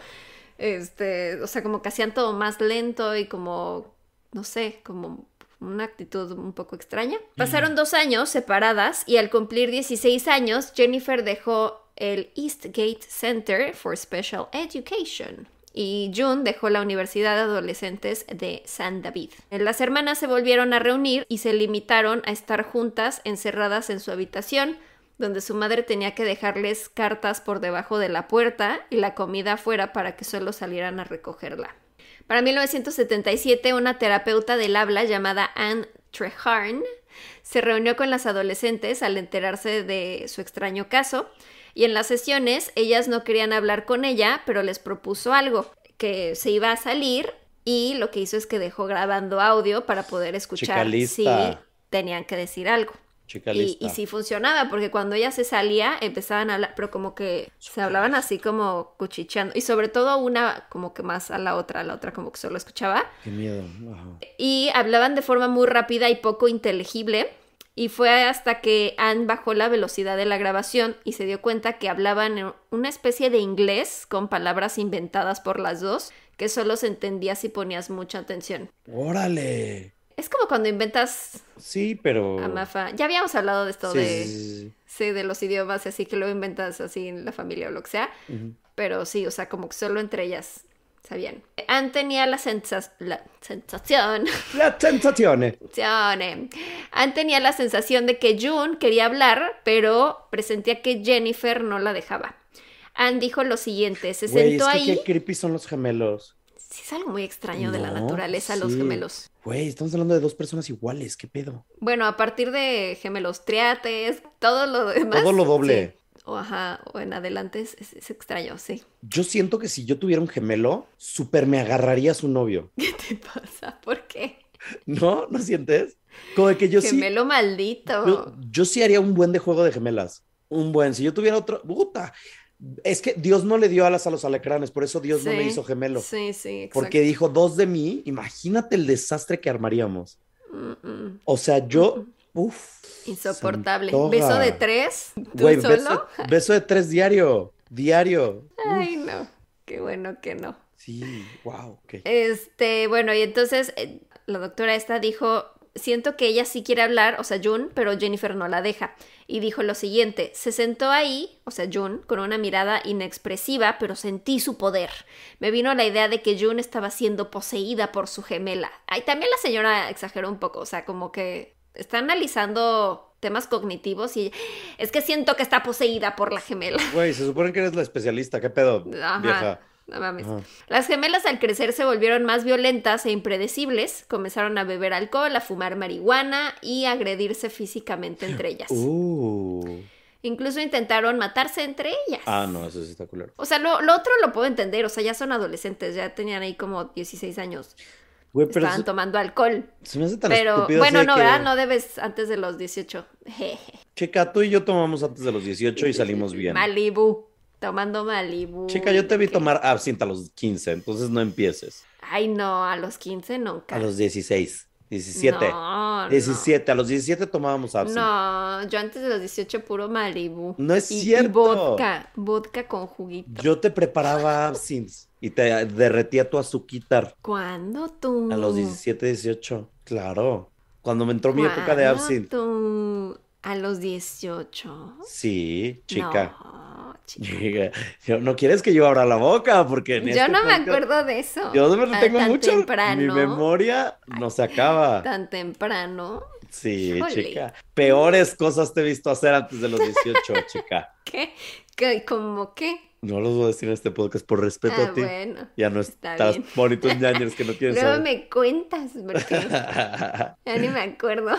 este, o sea, como que hacían todo más lento y como, no sé, como una actitud un poco extraña. Pasaron dos años separadas y al cumplir 16 años, Jennifer dejó el Eastgate Center for Special Education. Y June dejó la Universidad de Adolescentes de San David. Las hermanas se volvieron a reunir y se limitaron a estar juntas encerradas en su habitación, donde su madre tenía que dejarles cartas por debajo de la puerta y la comida afuera para que solo salieran a recogerla. Para 1977, una terapeuta del habla llamada Anne Treharne se reunió con las adolescentes al enterarse de su extraño caso y en las sesiones ellas no querían hablar con ella, pero les propuso algo, que se iba a salir y lo que hizo es que dejó grabando audio para poder escuchar si tenían que decir algo. Chica Y, lista. y sí funcionaba, porque cuando ella se salía empezaban a hablar, pero como que se hablaban así como cuchicheando. Y sobre todo una como que más a la otra, la otra como que solo escuchaba. Qué miedo. Ajá. Y hablaban de forma muy rápida y poco inteligible. Y fue hasta que Anne bajó la velocidad de la grabación y se dio cuenta que hablaban en una especie de inglés con palabras inventadas por las dos, que solo se entendía si ponías mucha atención. Órale. Es como cuando inventas Sí, pero. a Mafa. Ya habíamos hablado de esto. Sí, de... sí, sí, de los idiomas, así que lo inventas así en la familia o lo que sea. Pero sí, o sea, como que solo entre ellas sabían. Anne tenía la, sensa- la sensación. La sensación. Anne tenía la sensación de que June quería hablar, pero presentía que Jennifer no la dejaba. Anne dijo lo siguiente: se sentó es que ahí. qué creepy son los gemelos. Sí, es algo muy extraño de la naturaleza, los gemelos. Güey, estamos hablando de dos personas iguales. ¿Qué pedo? Bueno, a partir de gemelos triates, todo lo demás. Todo lo doble. sí. O ajá, o en adelante es, es- es extraño, sí. Yo siento que si yo tuviera un gemelo, súper me agarraría a su novio. ¿Qué te pasa? ¿Por qué? ¿No? ¿No sientes? Como de que yo sí. Gemelo maldito. Yo, yo sí haría un buen de juego de gemelas. Un buen. Si yo tuviera otro. ¡Puta! Es que Dios no le dio alas a los alacranes, por eso Dios no me hizo gemelo. Sí, sí, exacto. Porque dijo dos de mí. Imagínate el desastre que armaríamos. Mm, mm. O sea, yo. Uf. Insoportable. Beso de tres. ¿Tú Güey, solo? beso, beso de tres diario. Diario. Ay, no. Qué bueno que no. Sí, wow. Este, bueno, y entonces eh, la doctora esta dijo, siento que ella sí quiere hablar, o sea, June, pero Jennifer no la deja. Y dijo lo siguiente, se sentó ahí, o sea, June, con una mirada inexpresiva, pero sentí su poder. Me vino la idea de que June estaba siendo poseída por su gemela. Ay, también la señora exageró un poco, o sea, como que está analizando temas cognitivos y es que siento que está poseída por la gemela. Güey, se supone que eres la especialista. ¿Qué pedo, Ajá. vieja? No mames. Ajá. Las gemelas al crecer se volvieron más violentas e impredecibles, comenzaron a beber alcohol, a fumar marihuana y a agredirse físicamente entre ellas. Uh. Incluso intentaron matarse entre ellas. Ah, no, eso sí está culero. O sea, lo, lo otro lo puedo entender, o sea, ya son adolescentes, ya tenían ahí como 16 años, Güey, pero estaban tomando alcohol. se me hace tan Pero bueno, no, que, ¿verdad? No debes antes de los 18. Jeje. Chica, tú y yo tomamos antes de los 18 y salimos bien. Malibu, tomando Malibu. Chica, yo te vi tomar absinthe a los 15, entonces no empieces. Ay, no, a los 15 nunca. A los 16, 17. No, no. 17, a los 17 tomábamos absinthe. No, yo antes de los 18 puro Malibu. No es Y- y cierto. vodka, vodka con juguito. Yo te preparaba absinthe y te derretía tu azuquitar ¿Cuándo tú? a los 17, 18. Claro. Cuando me entró mi época de ¿Cuándo absinthe. tú? A los 18. Sí, chica. No, chica. No quieres que yo abra la boca porque en Yo este no me acuerdo de eso. Yo me lo Ah, tengo tan mucho. Mi temprano. memoria no se acaba. Tan temprano. Sí, chica. Peores cosas te he visto hacer antes de los 18, chica. ¿Qué? ¿Qué? ¿Cómo qué? No los voy a decir en este podcast por respeto Ah, a ti. bueno. Ya no está estás bien. bonitos ñañers que no quieres Luego saber. me cuentas, porque ya ni me acuerdo.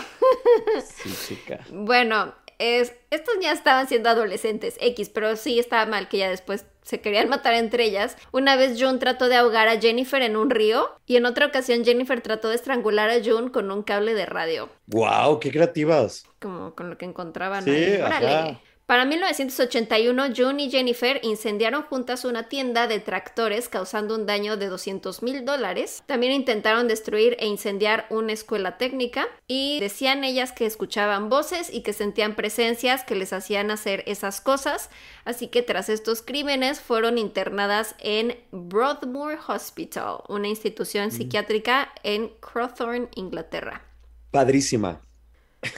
Sí, chica. Bueno, es, estos ya estaban siendo adolescentes X, pero sí estaba mal que ya después se querían matar entre ellas. Una vez June trató de ahogar a Jennifer en un río y en otra ocasión Jennifer trató de estrangular a June con un cable de radio, Wow, qué creativas. como con lo que encontraban Sí, ahí. ajá. Para 1981, June y Jennifer incendiaron juntas una tienda de tractores causando un daño de 200 mil dólares. También intentaron destruir e incendiar una escuela técnica y decían ellas que escuchaban voces y que sentían presencias que les hacían hacer esas cosas. Así que tras estos crímenes fueron internadas en Broadmoor Hospital, una institución psiquiátrica en Crowthorne, Inglaterra. Padrísima.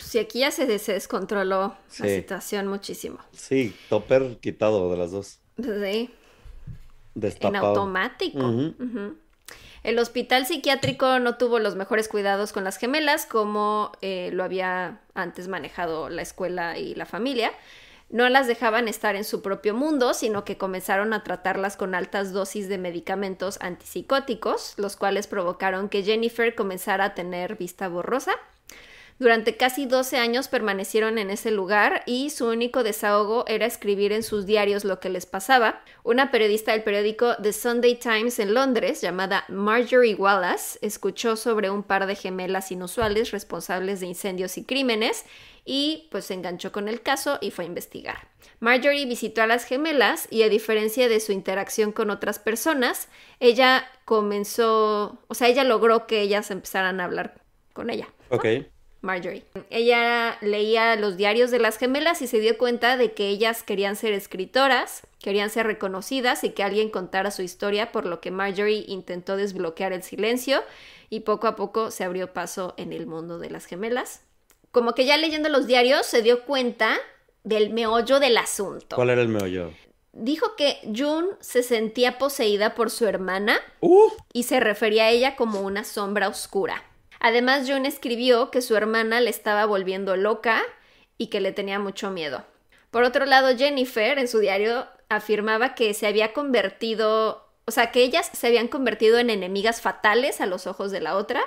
Sí, aquí ya se, descontroló la Sí. situación muchísimo. Sí, topper quitado de las dos. Sí. en Destapado. automático. Ujú. Ujú. El hospital psiquiátrico no tuvo los mejores cuidados con las gemelas como eh, lo había antes manejado la escuela y la familia. No las dejaban estar en su propio mundo, sino que comenzaron a tratarlas con altas dosis de medicamentos antipsicóticos, los cuales provocaron que Jennifer comenzara a tener vista borrosa. Durante casi 12 años permanecieron en ese lugar y su único desahogo era escribir en sus diarios lo que les pasaba. Una periodista del periódico The Sunday Times en Londres, llamada Marjorie Wallace, escuchó sobre un par de gemelas inusuales responsables de incendios y crímenes y pues se enganchó con el caso y fue a investigar. Marjorie visitó a las gemelas y a diferencia de su interacción con otras personas, ella comenzó, o sea, ella logró que ellas empezaran a hablar con ella. Ok. Marjorie. Ella leía los diarios de las gemelas y se dio cuenta de que ellas querían ser escritoras, querían ser reconocidas y que alguien contara su historia, por lo que Marjorie intentó desbloquear el silencio y poco a poco se abrió paso en el mundo de las gemelas. Como que ya leyendo los diarios se dio cuenta del meollo del asunto. ¿Cuál era el meollo? Dijo que June se sentía poseída por su hermana Uh, y se refería a ella como una sombra oscura. Además, June escribió que su hermana le estaba volviendo loca y que le tenía mucho miedo. Por otro lado, Jennifer en su diario afirmaba que se había convertido, o sea, que ellas se habían convertido en enemigas fatales a los ojos de la otra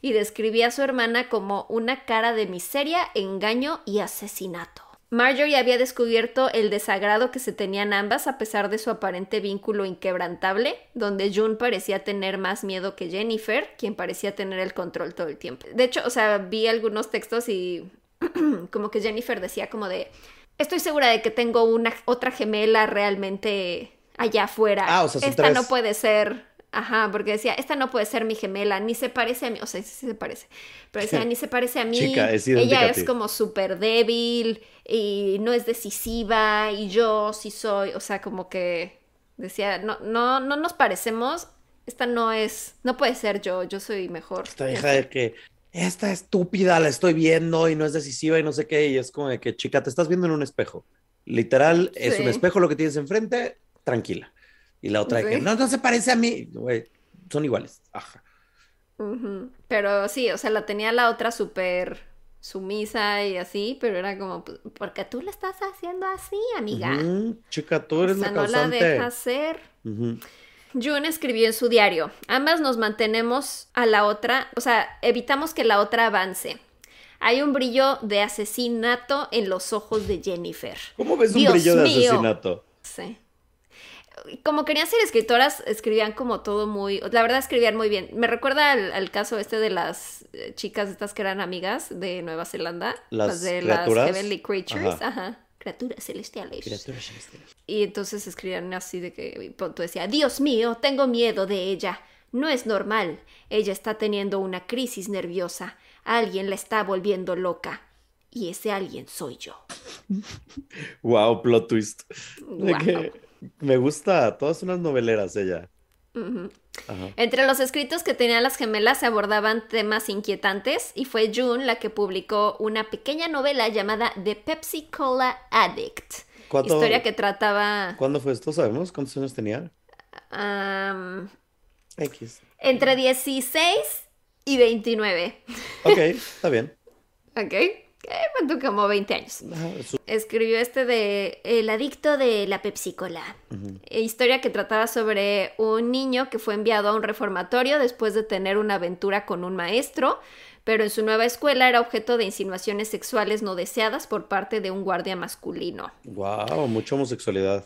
y describía a su hermana como una cara de miseria, engaño y asesinato. Marjorie había descubierto el desagrado que se tenían ambas a pesar de su aparente vínculo inquebrantable, donde June parecía tener más miedo que Jennifer, quien parecía tener el control todo el tiempo. De hecho, o sea, vi algunos textos y como que Jennifer decía como de, estoy segura de que tengo una otra gemela realmente allá afuera. Ah, o sea, Esta tres. no puede ser. Ajá, porque decía, esta no puede ser mi gemela, ni se parece a mí, o sea, sí, se parece, pero decía, ni se parece a mí, Chica, es ella es como súper débil y no es decisiva y yo sí soy, o sea, como que decía, no, no, no nos parecemos, esta no es, no puede ser yo, yo soy mejor. esta hija de que esta estúpida la estoy viendo y no es decisiva y no sé qué. Y es como de que, chica, te estás viendo en un espejo. Literal, es un espejo lo que tienes enfrente, tranquila. Y la otra de que no, no se parece a mí. Güey, son iguales. Ajá. Pero sí, o sea, la tenía la otra súper sumisa y así, pero era como, pues, porque tú la estás haciendo así, amiga. Ujú, Chica, tú O eres sea, la no la causante. dejas ser. Ujú. June escribió en su diario, ambas nos mantenemos a la otra, o sea, evitamos que la otra avance. Hay un brillo de asesinato en los ojos de Jennifer. ¿Cómo ves un brillo de asesinato? Sí. Como querían ser escritoras, escribían como todo muy... La verdad, escribían muy bien. Me recuerda al, al caso este de las eh, chicas estas que eran amigas de Nueva Zelanda. Las de criaturas. las Heavenly Creatures. Ajá. Ajá. Criaturas celestiales. Criaturas celestiales. Y entonces escribían así de que tú decía, Dios mío, tengo miedo de ella. No es normal. Ella está teniendo una crisis nerviosa. Alguien la está volviendo loca. Y ese alguien soy yo. Wow, plot twist. De Guau. que me gusta, todas unas noveleras ella. Ajá. Entre los escritos que tenían las gemelas se abordaban temas inquietantes y fue June la que publicó una pequeña novela llamada The Pepsi Cola Addict. ¿Cuánto- Historia que trataba ¿Cuándo fue esto? ¿Sabemos cuántos años tenía? am, X. entre 16 y 29. Ok, está bien. ¿Ok? Eh, como 20 años. Escribió este de El adicto de la Pepsi Cola. Ujú. Eh, Historia que trataba sobre un niño que fue enviado a un reformatorio después de tener una aventura con un maestro, pero en su nueva escuela era objeto de insinuaciones sexuales no deseadas por parte de un guardia masculino. Wow, mucha homosexualidad.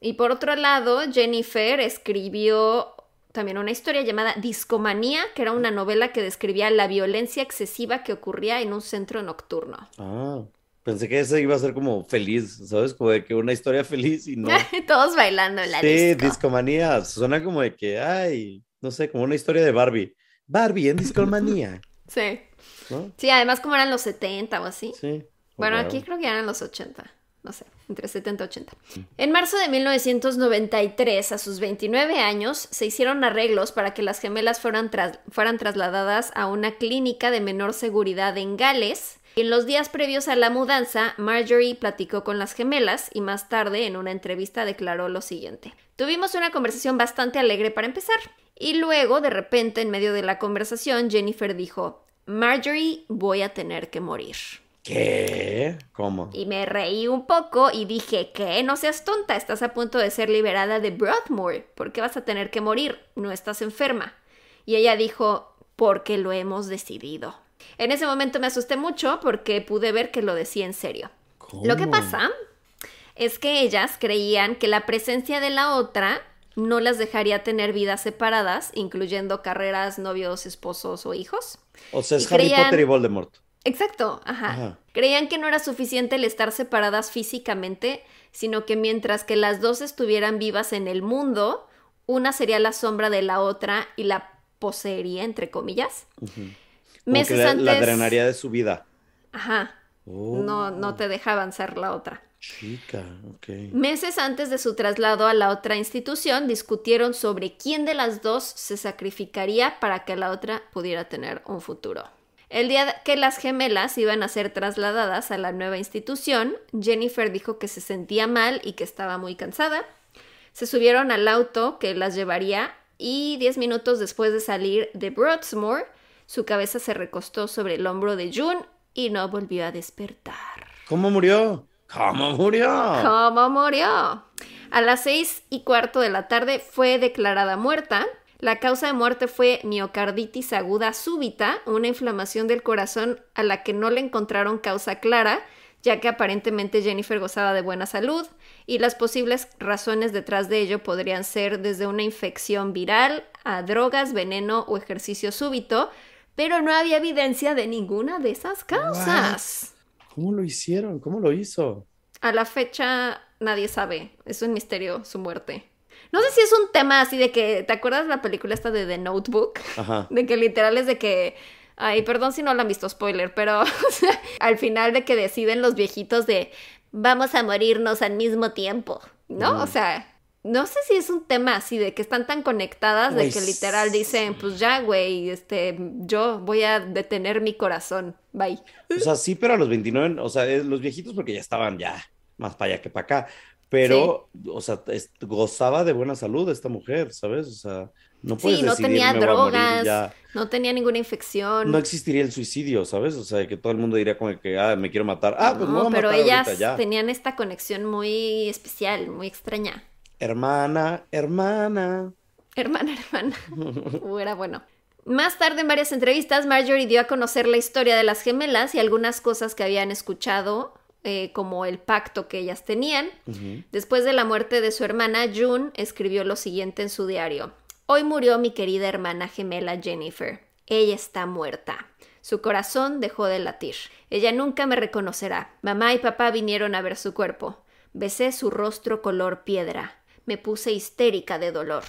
Y por otro lado, Jennifer escribió también una historia llamada Discomanía, que era una novela que describía la violencia excesiva que ocurría en un centro nocturno. Ah, pensé que ese iba a ser como feliz, ¿sabes? Como de que una historia feliz y no. Todos bailando en la Sí, disco. discomanía. Suena como de que, ay, no sé, como una historia de Barbie. Barbie en discomanía, Sí. ¿no? Sí, además como eran los 70 o así. Sí. Bueno, Wow. aquí creo que eran los 80. No sé, entre 70 y 80. En marzo de 1993, a sus 29 años, se hicieron arreglos para que las gemelas fueran, fueran trasladadas a una clínica de menor seguridad en Gales. En los días previos a la mudanza, Marjorie platicó con las gemelas y más tarde, en una entrevista, declaró lo siguiente. Tuvimos una conversación bastante alegre para empezar. Y luego, de repente, en medio de la conversación, Jennifer dijo, Marjorie, voy a tener que morir. ¿Qué? ¿Cómo? Y me reí un poco y dije, ¿qué? No seas tonta, estás a punto de ser liberada de Broadmoor. ¿Por qué vas a tener que morir? No estás enferma. Y ella dijo, porque lo hemos decidido. En ese momento me asusté mucho porque pude ver que lo decía en serio. Lo que ¿Cómo? pasa es que ellas creían que la presencia de la otra no las dejaría tener vidas separadas, incluyendo carreras, novios, esposos o hijos. O sea, es y Harry creían- Potter y Voldemort. Exacto, ajá. Ajá. Creían que no era suficiente el estar separadas físicamente, sino que mientras que las dos estuvieran vivas en el mundo, una sería la sombra de la otra y la poseería, entre comillas. Como Meses la, antes. la drenaría de su vida. Ajá. Oh, No, no te deja avanzar la otra. Chica, ok. Meses antes de su traslado a la otra institución, discutieron sobre quién de las dos se sacrificaría para que la otra pudiera tener un futuro. El día que las gemelas iban a ser trasladadas a la nueva institución, Jennifer dijo que se sentía mal y que estaba muy cansada. Se subieron al auto que las llevaría y diez minutos después de salir de Broadsmoor, su cabeza se recostó sobre el hombro de June y no volvió a despertar. ¿Cómo murió? ¿Cómo murió? ¿Cómo murió? A las seis y cuarto de la tarde fue declarada muerta. La causa de muerte fue miocarditis aguda súbita, una inflamación del corazón a la que no le encontraron causa clara, ya que aparentemente Jennifer gozaba de buena salud, y las posibles razones detrás de ello podrían ser desde una infección viral a drogas, veneno o ejercicio súbito, pero no había evidencia de ninguna de esas causas. ¿Cómo lo hicieron? ¿Cómo lo hizo? A la fecha nadie sabe, es un misterio su muerte. No sé si es un tema así de que, ¿te acuerdas la película esta de The Notebook? Ajá. De que literal es de que, ay, perdón si no la han visto, spoiler, pero o sea, al final de que deciden los viejitos de, vamos a morirnos al mismo tiempo, ¿no? O sea, no sé si es un tema así de que están tan conectadas de que literal dicen, pues ya, güey, este, yo voy a detener mi corazón, bye. O sea, sí, pero a los 29, o sea, los viejitos porque ya estaban ya más para allá que para acá. Pero, o sea, gozaba de buena salud esta mujer, ¿sabes? O sea, no puedes Sí, no decidir, tenía "Me voy a morir", y drogas, no tenía ninguna infección. No existiría el suicidio, ¿sabes? O sea, que todo el mundo diría como que, ah, me quiero matar. Ah, pues me No, voy a pero matar ellas ahorita ya. tenían esta conexión muy especial, muy extraña. Hermana, hermana. Hermana, hermana. Uh, era bueno. Más tarde, en varias entrevistas, Marjorie dio a conocer la historia de las gemelas y algunas cosas que habían escuchado, eh, como el pacto que ellas tenían. Después de la muerte de su hermana, June escribió lo siguiente en su diario. Hoy murió mi querida hermana gemela Jennifer. Ella está muerta. Su corazón dejó de latir. Ella nunca me reconocerá. Mamá y papá vinieron a ver su cuerpo. Besé su rostro color piedra. Me puse histérica de dolor.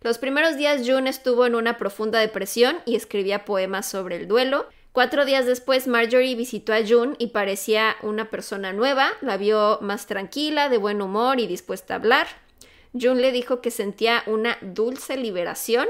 Los primeros días June estuvo en una profunda depresión y escribía poemas sobre el duelo. Cuatro días después Marjorie visitó a June y parecía una persona nueva, la vio más tranquila, de buen humor y dispuesta a hablar. Jun le dijo que sentía una dulce liberación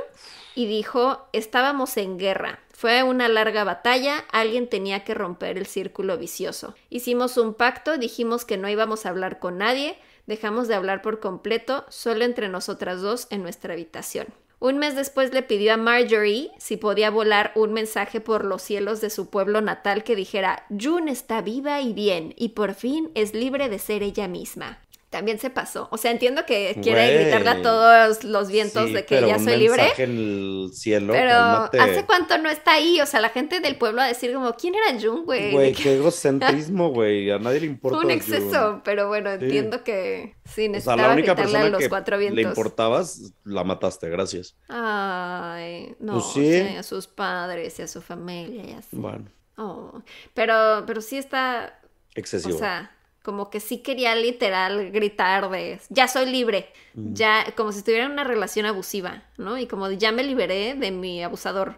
y dijo, estábamos en guerra. Fue una larga batalla, alguien tenía que romper el círculo vicioso. Hicimos un pacto, dijimos que no íbamos a hablar con nadie, dejamos de hablar por completo, solo entre nosotras dos en nuestra habitación. Un mes después le pidió a Marjorie si podía volar un mensaje por los cielos de su pueblo natal que dijera June está viva y bien y por fin es libre de ser ella misma también se pasó. O sea, entiendo que quiere Güey. gritarle a todos los vientos Sí, de que ya soy libre. en el cielo, Pero cálmate. ¿hace cuánto no está ahí? O sea, la gente del pueblo a decir como, ¿quién era Jun, güey? Güey, qué egocentrismo, güey. A nadie le importa. Fue un exceso, pero bueno, entiendo que sí, O sea, necesitaba la única gritarle a persona los que cuatro le vientos. importabas, la mataste, gracias. Ay, no, Pues sí. sí, a sus padres y a su familia y así. Bueno, Oh, Pero, pero sí está, excesivo. o sea, como que sí quería literal gritar de ya soy libre, ya como si estuviera en una relación abusiva, ¿no? Y como de ya me liberé de mi abusador.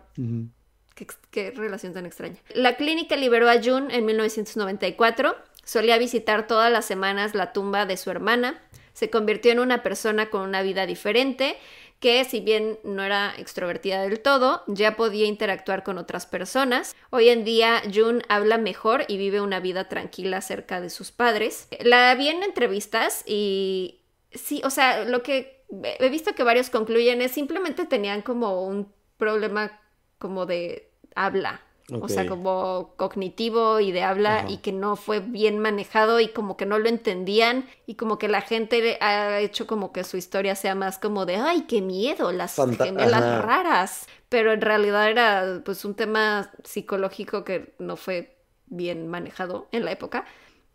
Qué, qué relación tan extraña. La clínica liberó a June en 1994. Solía visitar todas las semanas la tumba de su hermana. Se convirtió en una persona con una vida diferente que si bien no era extrovertida del todo, ya podía interactuar con otras personas. Hoy en día June habla mejor y vive una vida tranquila cerca de sus padres. La vi en entrevistas y sí, o sea, lo que he visto que varios concluyen es simplemente tenían como un problema como de habla. O sea, como cognitivo y de habla Ajá. y que no fue bien manejado y como que no lo entendían y como que la gente ha hecho como que su historia sea más como de, ay, qué miedo, las Fanta- gemelas ajá. raras. Pero en realidad era pues un tema psicológico que no fue bien manejado en la época.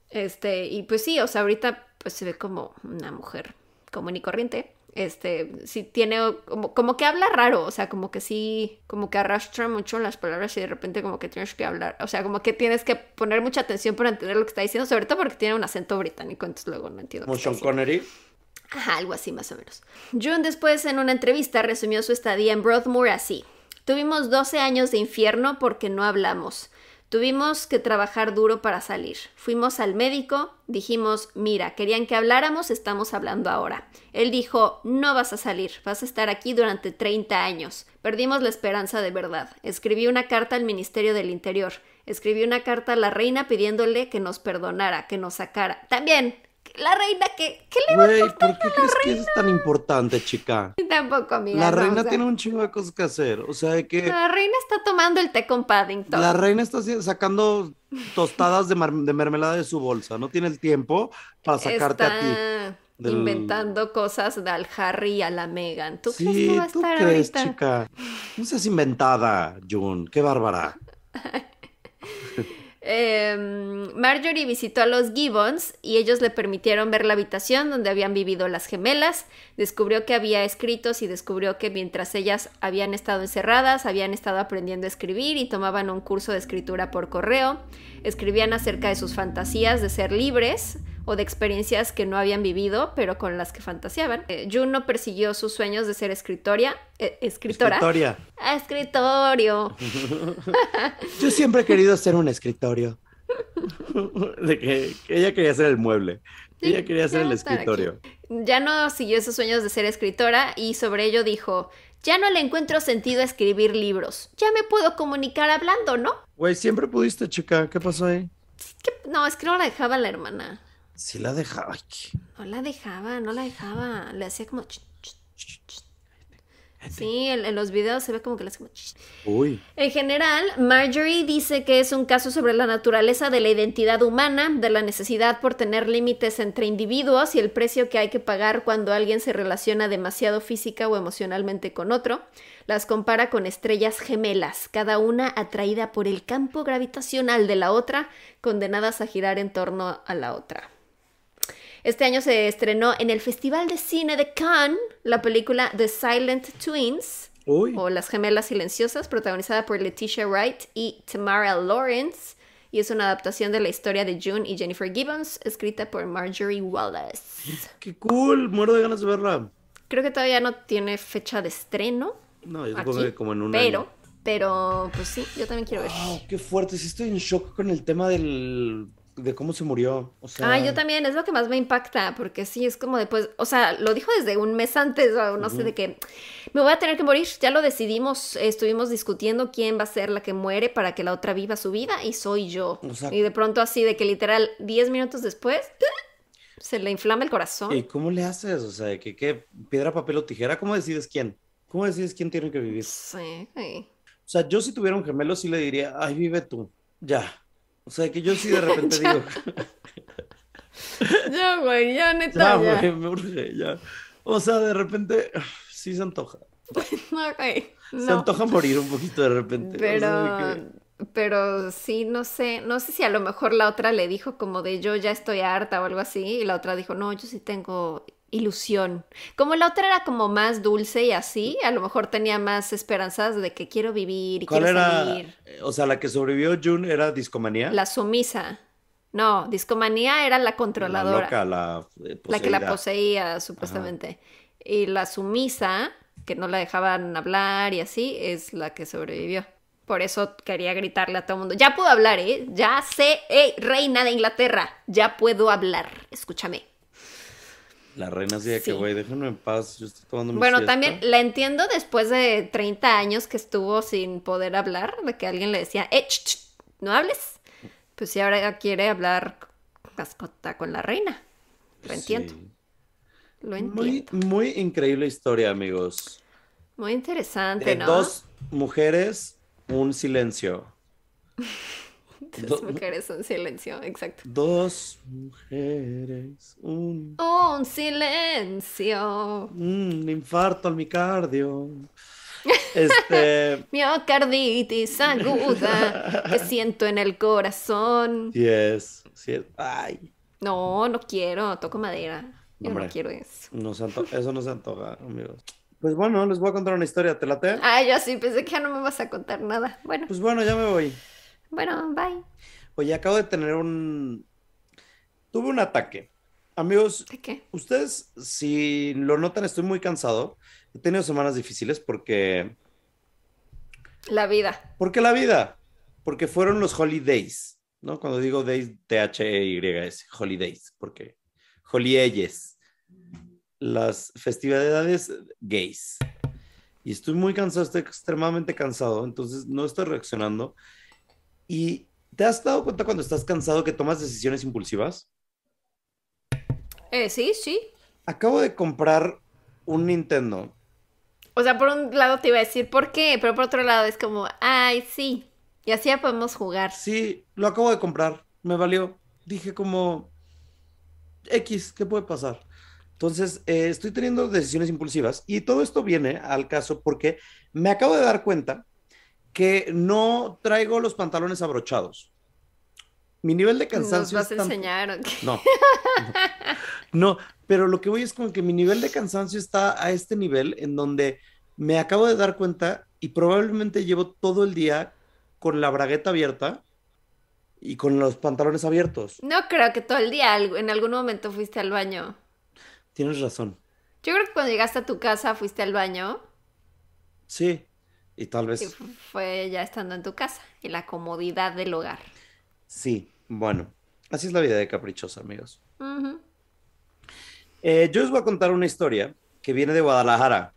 Este, y pues sí, o sea, ahorita pues se ve como una mujer común y corriente. Este, sí tiene como, como que habla raro, o sea, como que sí, como que arrastra mucho las palabras y de repente como que tienes que hablar, o sea, como que tienes que poner mucha atención para entender lo que está diciendo, sobre todo porque tiene un acento británico, entonces luego no entiendo. Como Sean. Connery. Ajá, algo así más o menos. June después en una entrevista resumió su estadía en Broadmoor así. Tuvimos 12 años de infierno porque no hablamos. Tuvimos que trabajar duro para salir. Fuimos al médico, dijimos, mira, querían que habláramos, estamos hablando ahora. Él dijo, no vas a salir, vas a estar aquí durante 30 años. Perdimos la esperanza de verdad. Escribí una carta al Ministerio del Interior. Escribí una carta a la reina pidiéndole que nos perdonara, que nos sacara. También, la reina que... ¿Qué le va a Güey, ¿por qué crees que es tan importante, chica? Tampoco, amiga. La reina tiene un chingo de cosas que hacer. O sea, de que La reina está tomando el té con Paddington. la reina está sacando tostadas de, mar- de mermelada de su bolsa. No tiene el tiempo para sacarte a ti. Del- inventando cosas de al Harry y a la Megan. ¿Tú crees que Sí, va a ¿tú estar crees, ahorita? chica? No seas inventada, June. Qué bárbara. Em, Marjorie visitó a los Gibbons y ellos le permitieron ver la habitación donde habían vivido las gemelas. Descubrió que había escritos y descubrió que mientras ellas habían estado encerradas, habían estado aprendiendo a escribir y tomaban un curso de escritura por correo. Escribían acerca de sus fantasías de ser libres o de experiencias que no habían vivido, pero con las que fantaseaban. Eh, Juno persiguió sus sueños de ser escritoria, eh, escritora. Escritoria. Ah, escritorio. Yo siempre he querido ser un escritorio. De que, que ella quería ser el mueble. Sí, ella quería ser el aquí. escritorio. Ya no siguió esos sueños de ser escritora y sobre ello dijo, ya no le encuentro sentido a escribir libros, ya me puedo comunicar hablando, ¿no? Güey, siempre pudiste, chica. ¿Qué pasó ahí? ¿Qué? No, es que no la dejaba la hermana. Sí la dejaba. Ay, No la dejaba, no la dejaba. Le hacía como... Sí, en, en los videos se ve como que le hace como... ch. Uy. En general, Marjorie dice que es un caso sobre la naturaleza de la identidad humana, de la necesidad por tener límites entre individuos y el precio que hay que pagar cuando alguien se relaciona demasiado física o emocionalmente con otro. Las compara con estrellas gemelas, cada una atraída por el campo gravitacional de la otra, condenadas a girar en torno a la otra. Este año se estrenó en el Festival de Cine de Cannes la película The Silent Twins, Uy. o Las Gemelas Silenciosas, protagonizada por Letitia Wright y Tamara Lawrence, y es una adaptación de la historia de June y Jennifer Gibbons, escrita por Marjorie Wallace. Qué cool. Muero de ganas de verla. Creo que todavía no tiene fecha de estreno, No, yo aquí, que como en un pero, año. pero, pues sí, yo también quiero ver. Wow, qué fuerte. Sí estoy en shock con el tema del de cómo se murió. O sea, Ah, yo también, es lo que más me impacta, porque sí, es como después, o sea, lo dijo desde un mes antes, o no sé, de que me voy a tener que morir, ya lo decidimos, estuvimos discutiendo quién va a ser la que muere para que la otra viva su vida, y soy yo. O sea- y de pronto así, de que literal, 10 minutos después, se le inflama el corazón. ¿Y cómo le haces? O sea, ¿qué, qué piedra, papel o tijera? ¿Cómo decides quién? ¿Cómo decides quién tiene que vivir? Sí, sí. O sea, yo si tuviera un gemelo sí le diría, ay, vive tú, ya. O sea, que yo sí de repente digo, Ya, güey, ya, neta, ya, güey, me urge, ya. O sea, de repente, sí se antoja. Se antoja morir un poquito de repente. o sea, Pero, que- pero sí, no sé, no sé si a lo mejor la otra le dijo como de yo ya estoy harta o algo así, y la otra dijo, no, yo sí tengo ilusión. Como la otra era como más dulce y así, a lo mejor tenía más esperanzas de que quiero vivir y ¿Cuál quiero era? salir. O sea, la que sobrevivió June era discomanía. La sumisa. No, discomanía era la La controladora. loca, la, eh, la que la poseía supuestamente. Y la sumisa, que no la dejaban hablar y así, es la que sobrevivió. Por eso quería gritarle a todo el mundo. Ya puedo hablar, ¿eh? Ya sé, ¡Ey, reina de Inglaterra! Ya puedo hablar. Escúchame. La reina así de que, Sí. güey, déjenme en paz, yo estoy tomando mi Bueno, siesta". también la entiendo después de 30 años que estuvo sin poder hablar, de que alguien le decía, ¡eh, ch, ch, no hables! Pues si ahora quiere hablar mascota con la reina. Lo entiendo, Sí. lo entiendo. Muy, muy increíble historia, amigos. Muy interesante, De ¿no? dos mujeres, un silencio. Dos do- mujeres en silencio, exacto. Dos mujeres, un, Un silencio. un infarto al micardio. Este, Miocarditis aguda que siento en el corazón. yes, sí, ay, No, no quiero, toco madera. Yo Hombre. no quiero eso. no se eso no se antoja, amigos. Pues bueno, les voy a contar una historia, ¿te late? Ah, yo sí pensé que ya no me vas a contar nada. Bueno, Pues bueno, ya me voy. Bueno, bye. Oye, acabo de tener un... Tuve un ataque. Amigos, ¿De qué? ustedes, si lo notan, estoy muy cansado. He tenido semanas difíciles porque... La vida. Porque la vida. Porque fueron los holidays, ¿no? Cuando digo days, T-H-E-Y-S, holidays, porque holidays, las festividades gays. Y estoy muy cansado, estoy extremadamente cansado, entonces no estoy reaccionando. ¿Y te has dado cuenta cuando estás cansado que tomas decisiones impulsivas? Eh, sí, sí. Acabo de comprar un Nintendo. O sea, por un lado te iba a decir por qué, pero por otro lado es como, ay, sí. Y así ya podemos jugar. Sí, lo acabo de comprar. Me valió. Dije como X, ¿qué puede pasar? Entonces, eh, estoy teniendo decisiones impulsivas y todo esto viene al caso porque me acabo de dar cuenta que no traigo los pantalones abrochados. Mi nivel de ¿Nos cansancio vas a es tan- enseñar? No. No, pero lo que voy es como que mi nivel de cansancio está a este nivel en donde me acabo de dar cuenta y probablemente llevo todo el día con la bragueta abierta y con los pantalones abiertos. No creo que todo el día, en algún momento fuiste al baño. Tienes razón. Yo creo que cuando llegaste a tu casa fuiste al baño Sí, y tal vez fu- fue ya estando en tu casa y la comodidad del hogar. sí. Bueno, así es la vida de caprichosa, amigos. Eh, yo les voy a contar una historia que viene de Guadalajara.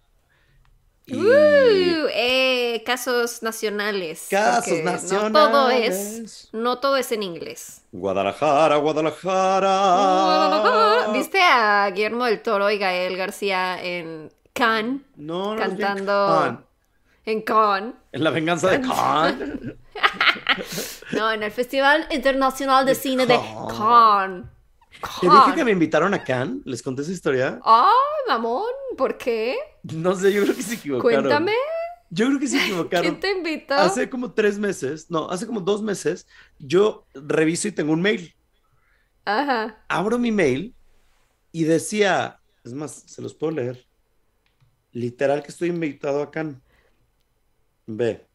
Y Uh, eh, casos nacionales. Casos nacionales. No todo es, no todo es en inglés. Guadalajara, Guadalajara. ¿Viste a Guillermo del Toro y Gael García en Cannes? No, no, en Cantando-. En Cannes. En la venganza de Khan. No, en el Festival Internacional de De Cine de Cannes. Cannes. Te dije que Cannes. me invitaron a Cannes. ¿Les conté esa historia? ¡Ay, mamón! ¿Por qué? No sé, yo creo que se equivocaron. Cuéntame. Yo creo que se equivocaron. ¿Quién te invitó? Hace como tres meses, no, hace como dos meses, yo reviso y tengo un mail. Ajá. Abro mi mail y decía, es más, se los puedo leer. Literal que estoy invitado a Cannes. Ve.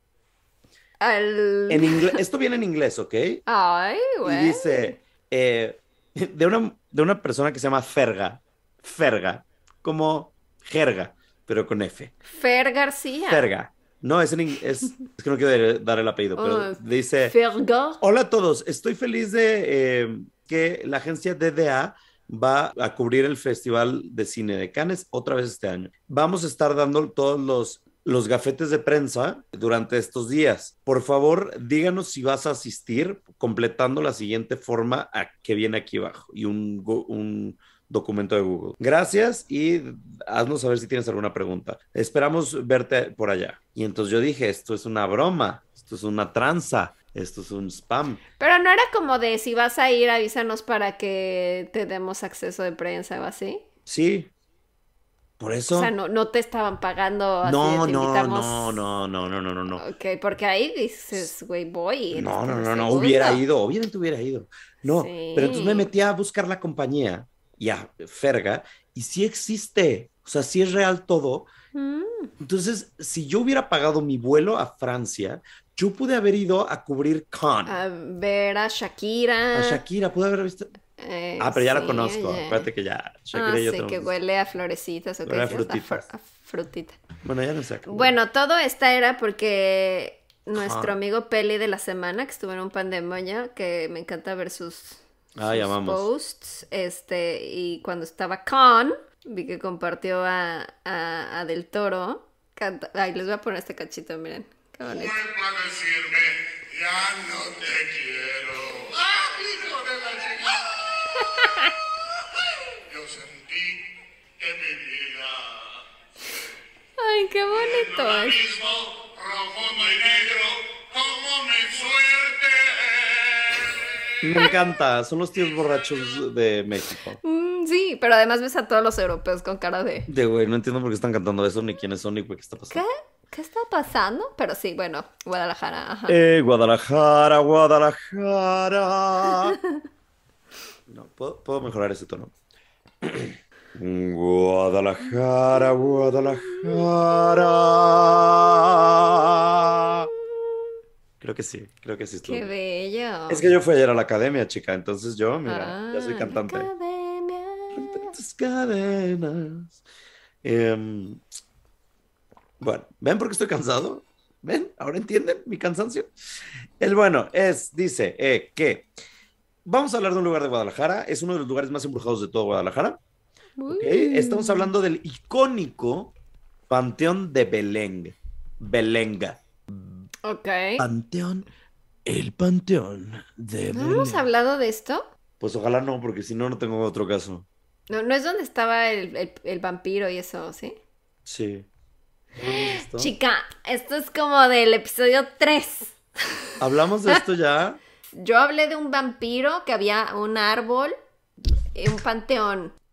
Al... En inglés, esto viene en inglés, ¿ok? Ay, Y güey. dice, eh, de, una, de una persona que se llama Ferga, Ferga, como jerga, pero con F. Fer García. Ferga. No, es en ing- es, es que no quiero dar el apellido, pero Oh, dice, Fergor. hola a todos, estoy feliz de eh, que la agencia DDA va a cubrir el Festival de Cine de Cannes otra vez este año. Vamos a estar dando todos los, los gafetes de prensa durante estos días. Por favor, díganos si vas a asistir completando la siguiente forma a- que viene aquí abajo y un, un documento de Google. Gracias y haznos saber si tienes alguna pregunta. Esperamos verte por allá. Y entonces yo dije, esto es una broma, esto es una tranza, esto es un spam. Pero no era como de si vas a ir, avísanos para que te demos acceso de prensa o así. Sí. Por eso... O sea, no, no te estaban pagando así de, no, te no, invitamos. no, no, no, no, no, no, no. Ok, porque ahí dices, güey, voy. No, no, no, no, hubiera ido, obviamente hubiera ido. No, Sí. pero entonces me metí a buscar la compañía y a Ferga y sí existe, o sea, sí es real todo. Mm, Entonces, si yo hubiera pagado mi vuelo a Francia, yo pude haber ido a cubrir Cannes. a ver a Shakira. A Shakira, pude haber visto. Eh, Ah, pero ya la sí, conozco. oye. Acuérdate que ya Shakira Ah, y yo sí, que huele a florecitas o Huele a frutitas. a frutita. Bueno, ya no sé. Bueno, todo esta era porque nuestro amigo Peli de la semana, que estuvo en un pandemonia, que me encanta ver sus, amamos. posts, este, y cuando estaba con, vi que compartió a, a, a Del Toro. Canta- Ay, les voy a poner este cachito, miren. Qué bonito. Vuelva a decirme, ya no te quiero. ¡Ah, hijo de la chica! Yo sentí que mi vida Ay, qué bonito es. mismo, profundo y negro, como mi suerte. Me encanta, son los tíos borrachos de México. Mm, sí, pero además ves a todos los europeos con cara de... De güey, no entiendo por qué están cantando eso, ni quiénes son, ni qué está ¿Qué? pasando. ¿Qué está pasando? Pero sí, bueno, Guadalajara, ajá. Eh, Guadalajara, Guadalajara. No, ¿puedo, puedo mejorar ese tono. Guadalajara, Guadalajara. Creo que sí, creo que sí estuvo. Qué bien. bello. Es que yo fui ayer a la academia, chica, entonces yo, mira, ya soy Ah, cantante. academia. tus cadenas. Em, bueno, ¿ven por qué estoy cansado? ¿Ven? ¿Ahora entienden mi cansancio? El bueno es, dice, eh, que vamos a hablar de un lugar de Guadalajara. Es uno de los lugares más embrujados de todo Guadalajara. Estamos hablando del icónico Panteón de Belén. Belenga. Ok. Panteón, el Panteón de ¿No hemos Belén. hablado de esto? Pues ojalá no, porque si no, no tengo otro caso. No, no es donde estaba el, el- el vampiro y eso, ¿sí? Sí. Chica, esto es como del episodio 3. ¿Hablamos de esto ya? Yo hablé de un vampiro que había un árbol y un panteón.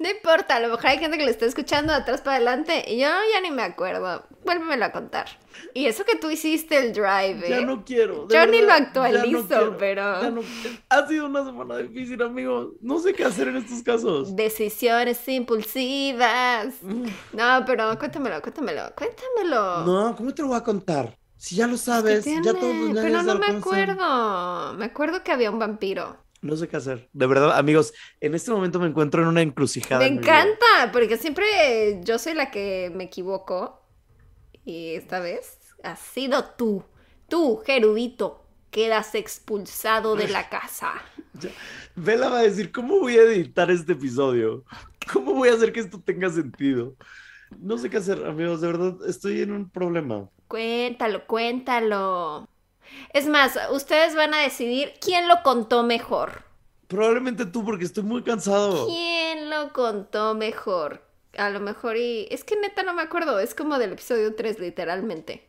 No importa, a lo mejor hay gente que lo está escuchando de atrás para adelante y yo ya ni me acuerdo. Vuélvemelo a contar. Y eso que tú hiciste el drive, ¿eh? Ya no quiero. Yo ni lo verdad, ya no actualizo, pero- ya no- ha sido una semana difícil, amigo. No sé qué hacer en estos casos. Decisiones impulsivas. No, pero cuéntamelo, cuéntamalo, cuéntamelo. No, ¿cómo te lo voy a contar? Si ya lo ¿Qué sabes, ya todos los Pero no me acuerdo. Me acuerdo que había un vampiro. No sé qué hacer. De verdad, amigos, en este momento me encuentro en una encrucijada. Me en encanta, porque siempre yo soy la que me equivoco. Y esta vez has sido tú. Tú, Gerudito, quedas expulsado de la casa. Vela va a decir, ¿cómo voy a editar este episodio? ¿Cómo voy a hacer que esto tenga sentido? No sé qué hacer, amigos, de verdad, estoy en un problema. Cuéntalo, cuéntalo. Es más, ustedes van a decidir quién lo contó mejor. Probablemente tú, porque estoy muy cansado. ¿Quién lo contó mejor? A lo mejor y... Es que neta no me acuerdo, es como del episodio 3 literalmente.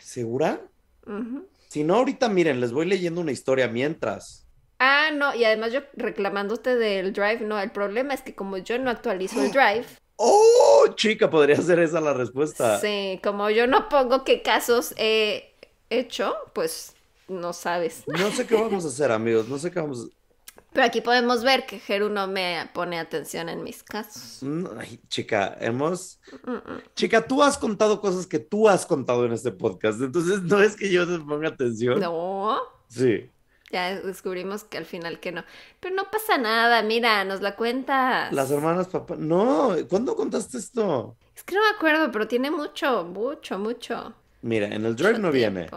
¿Segura? Ujú. Si no, ahorita miren, les voy leyendo una historia mientras. Ah, no, y además yo reclamándote del drive, no, el problema es que como yo no actualizo el drive, ¡Oh, chica! Podría ser esa la respuesta. sí, como yo no pongo qué casos he hecho, pues no sabes. No sé qué vamos a hacer, amigos. No sé qué vamos a Pero aquí podemos ver que Jeru no me pone atención en mis casos. No, ay, chica, hemos... Mm, mm. Chica, tú has contado cosas que tú has contado en este podcast. Entonces, no es que yo te ponga atención. No, Sí. Ya descubrimos que al final que no. Pero no pasa nada, mira, nos la cuentas. Las hermanas papá. No, ¿cuándo contaste esto? Es que no me acuerdo, pero tiene mucho, mucho, mucho. Mira, en el drive mucho no viene.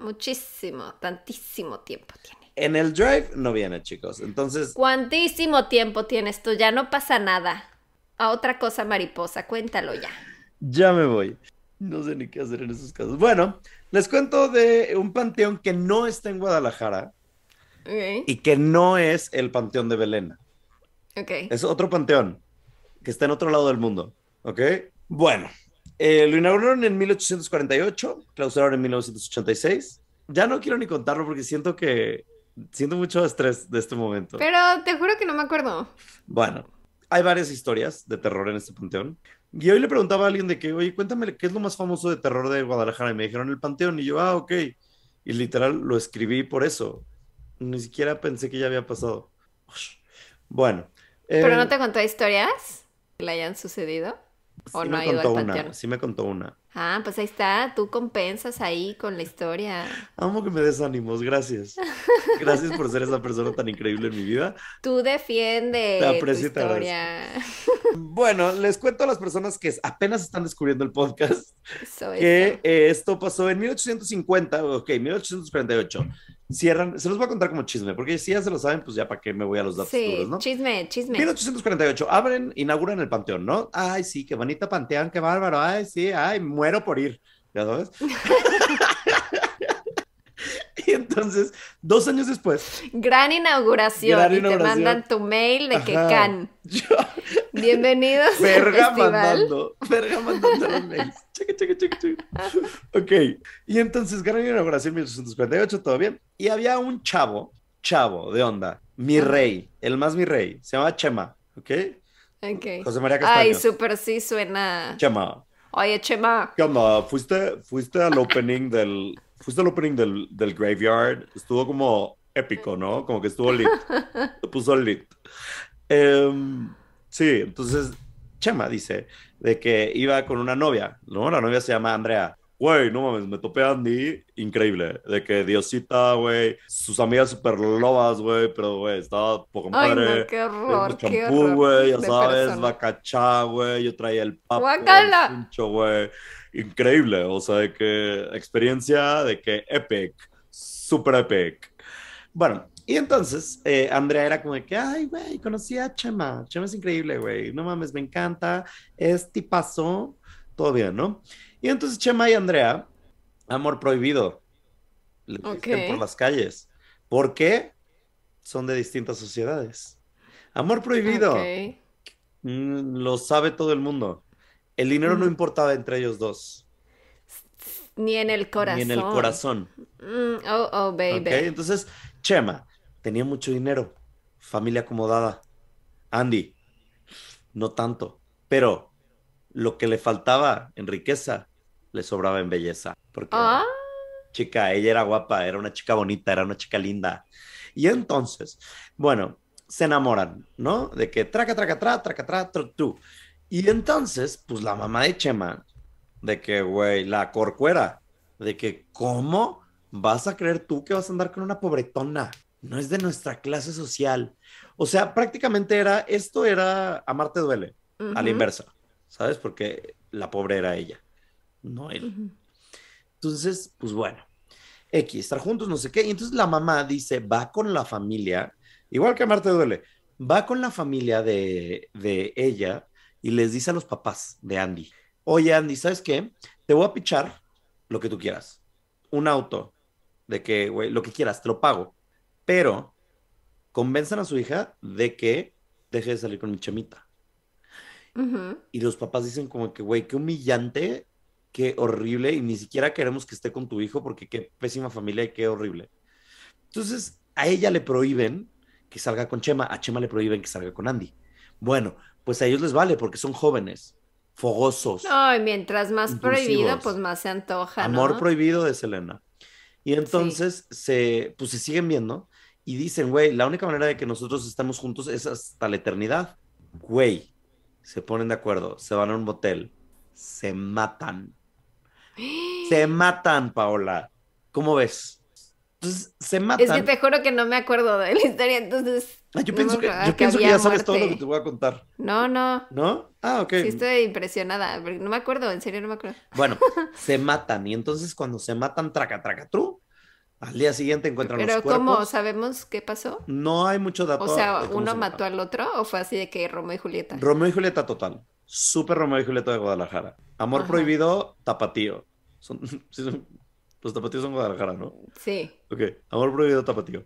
Muchísimo, tantísimo tiempo tiene. En el drive no viene, chicos. Entonces, ¿Cuántísimo tiempo tiene esto? Ya no pasa nada. A otra cosa mariposa, cuéntalo ya. ya me voy. No sé ni qué hacer en esos casos. Bueno, les cuento de un panteón que no está en Guadalajara Ok. y que no es el panteón de Belén. Ok. Es otro panteón que está en otro lado del mundo. ¿Ok? Bueno, eh, lo inauguraron en 1848, clausuraron en 1986. Ya no quiero ni contarlo porque siento que siento mucho estrés de este momento. Pero te juro que no me acuerdo. Bueno, hay varias historias de terror en este panteón. Y hoy le preguntaba a alguien de que, oye, cuéntame qué es lo más famoso de terror de Guadalajara. Y me dijeron el panteón. Y yo, ah, ok. Y literal lo escribí por eso. Ni siquiera pensé que ya había pasado. Bueno. ¿Pero eh, no te contó historias que le hayan sucedido? ¿O sí no me ha ido contó al una, sí me contó una. Ah, pues ahí está, tú compensas ahí con la historia. Amo que me des ánimos, gracias. Gracias por ser esa persona tan increíble en mi vida. Tú defiende Te aprecio te historia. Bueno, les cuento a las personas que apenas están descubriendo el podcast Eso, que eh, esto pasó en 1850, ok, 1848. Cierran, se los voy a contar como chisme, porque si ya se lo saben, pues ya para qué me voy a los datos Sí, duros, ¿no? chisme, chisme. 1848, abren, inauguran el panteón, ¿no? Ay, sí, qué bonito panteón, qué bárbaro, ay, sí, ay, muero por ir, ¿ya sabes? y entonces, dos años después, Gran inauguración. Gran y inauguración. te mandan tu mail de que Ajá. can. yo, Bienvenidos verga al mandando, verga mandando los mails. Cheque, cheque, cheque, cheque. Ok, y entonces, gran inauguración 1848, todo bien. Y había un chavo, chavo de onda, mi rey, el más mi rey, se llama Chema, ¿ok? Ok. José María Ay, Castaño. súper sí suena. Chema, Oye, Chema. ¿Qué onda? ¿Fuiste, fuiste al opening del, fuiste al opening del, del Graveyard? Estuvo como épico, ¿no? Como que estuvo lit. Se puso lit. Em, sí, entonces Chema dice de que iba con una novia, ¿no? La novia se llama Andrea. Güey, no mames, me topé a Andy, increíble. De que Diosita, güey, sus amigas super lobas, güey, pero, güey, estaba poco Ay, madre. no, qué horror, qué champú, horror. güey, ya sabes, persona. bacachá, güey, yo traía el papo, Guácala. el pincho, güey. Increíble, o sea, de que experiencia de que epic, super epic. Bueno, y entonces eh, Andrea era como de que, ay, güey, conocí a Chema, Chema es increíble, güey, no mames, me encanta, es tipazo, todo bien, ¿no? Y entonces Chema y Andrea, amor prohibido, le existen Ok. por las calles. ¿Por qué? Son de distintas sociedades. Amor prohibido. Mm, lo sabe todo el mundo. El dinero no importaba entre ellos dos, Ni en el corazón. ni en el corazón. Mm, oh, oh, baby. Entonces, Chema tenía mucho dinero, familia acomodada. Andy, no tanto, pero lo que le faltaba en riqueza, le sobraba en belleza. Porque Ah, chica, ella era guapa, era una chica bonita, era una chica linda. Y entonces, bueno, se enamoran, ¿no? De que traca, traca, tra, traca, tra, tu. Y entonces, pues la mamá de Chema, de que, güey, la corcuera, de que, ¿cómo vas a creer tú que vas a andar con una pobretona? No es de nuestra clase social. O sea, prácticamente era, esto era Amarte duele, a la inversa, ¿sabes? Porque la pobre era ella, no él. Entonces, pues bueno, X, estar juntos, no sé qué. Y entonces la mamá dice, va con la familia, igual que a Marte duele, va con la familia de, de ella y les dice a los papás de Andy, oye Andy, ¿sabes qué? Te voy a pichar lo que tú quieras. Un auto, de que, güey, lo que quieras, te lo pago. Pero convenzan a su hija de que deje de salir con mi chamita. Y los papás dicen como que, güey, qué humillante, qué horrible, y ni siquiera queremos que esté con tu hijo porque qué pésima familia y qué horrible. Entonces, a ella le prohíben que salga con Chema, a Chema le prohíben que salga con Andy. Bueno, pues a ellos les vale porque son jóvenes, fogosos, Ay, mientras más Impulsivos. prohibido, pues más se antoja, amor ¿no? prohibido de Selena. Y entonces se, pues se siguen viendo y dicen, güey, la única manera de que nosotros estemos juntos es hasta la eternidad. Güey, se ponen de acuerdo, se van a un motel, se matan. Se matan, Paola. ¿Cómo ves? Entonces se matan. Es que te juro que no me acuerdo de la historia, entonces. Ah, yo no pienso, que, acordaba yo pienso que había ya sabes todo lo que te voy a contar. No, no. ¿No? Ah, ok. Sí, estoy impresionada. porque No me acuerdo, en serio no me acuerdo. Bueno, se matan. Y entonces cuando se matan, traca, traca, tru, al día siguiente encuentran Pero los cuerpos. ¿cómo sabemos qué pasó? No hay mucho dato. O sea, ¿uno se mató al otro o fue así de que Romeo y Julieta? Romeo y Julieta total. Súper Romeo y Julieta de Guadalajara. Amor Ajá. prohibido, tapatío. Son- los tapatíos son Guadalajara, ¿no? Sí. Ok, amor prohibido, tapatío.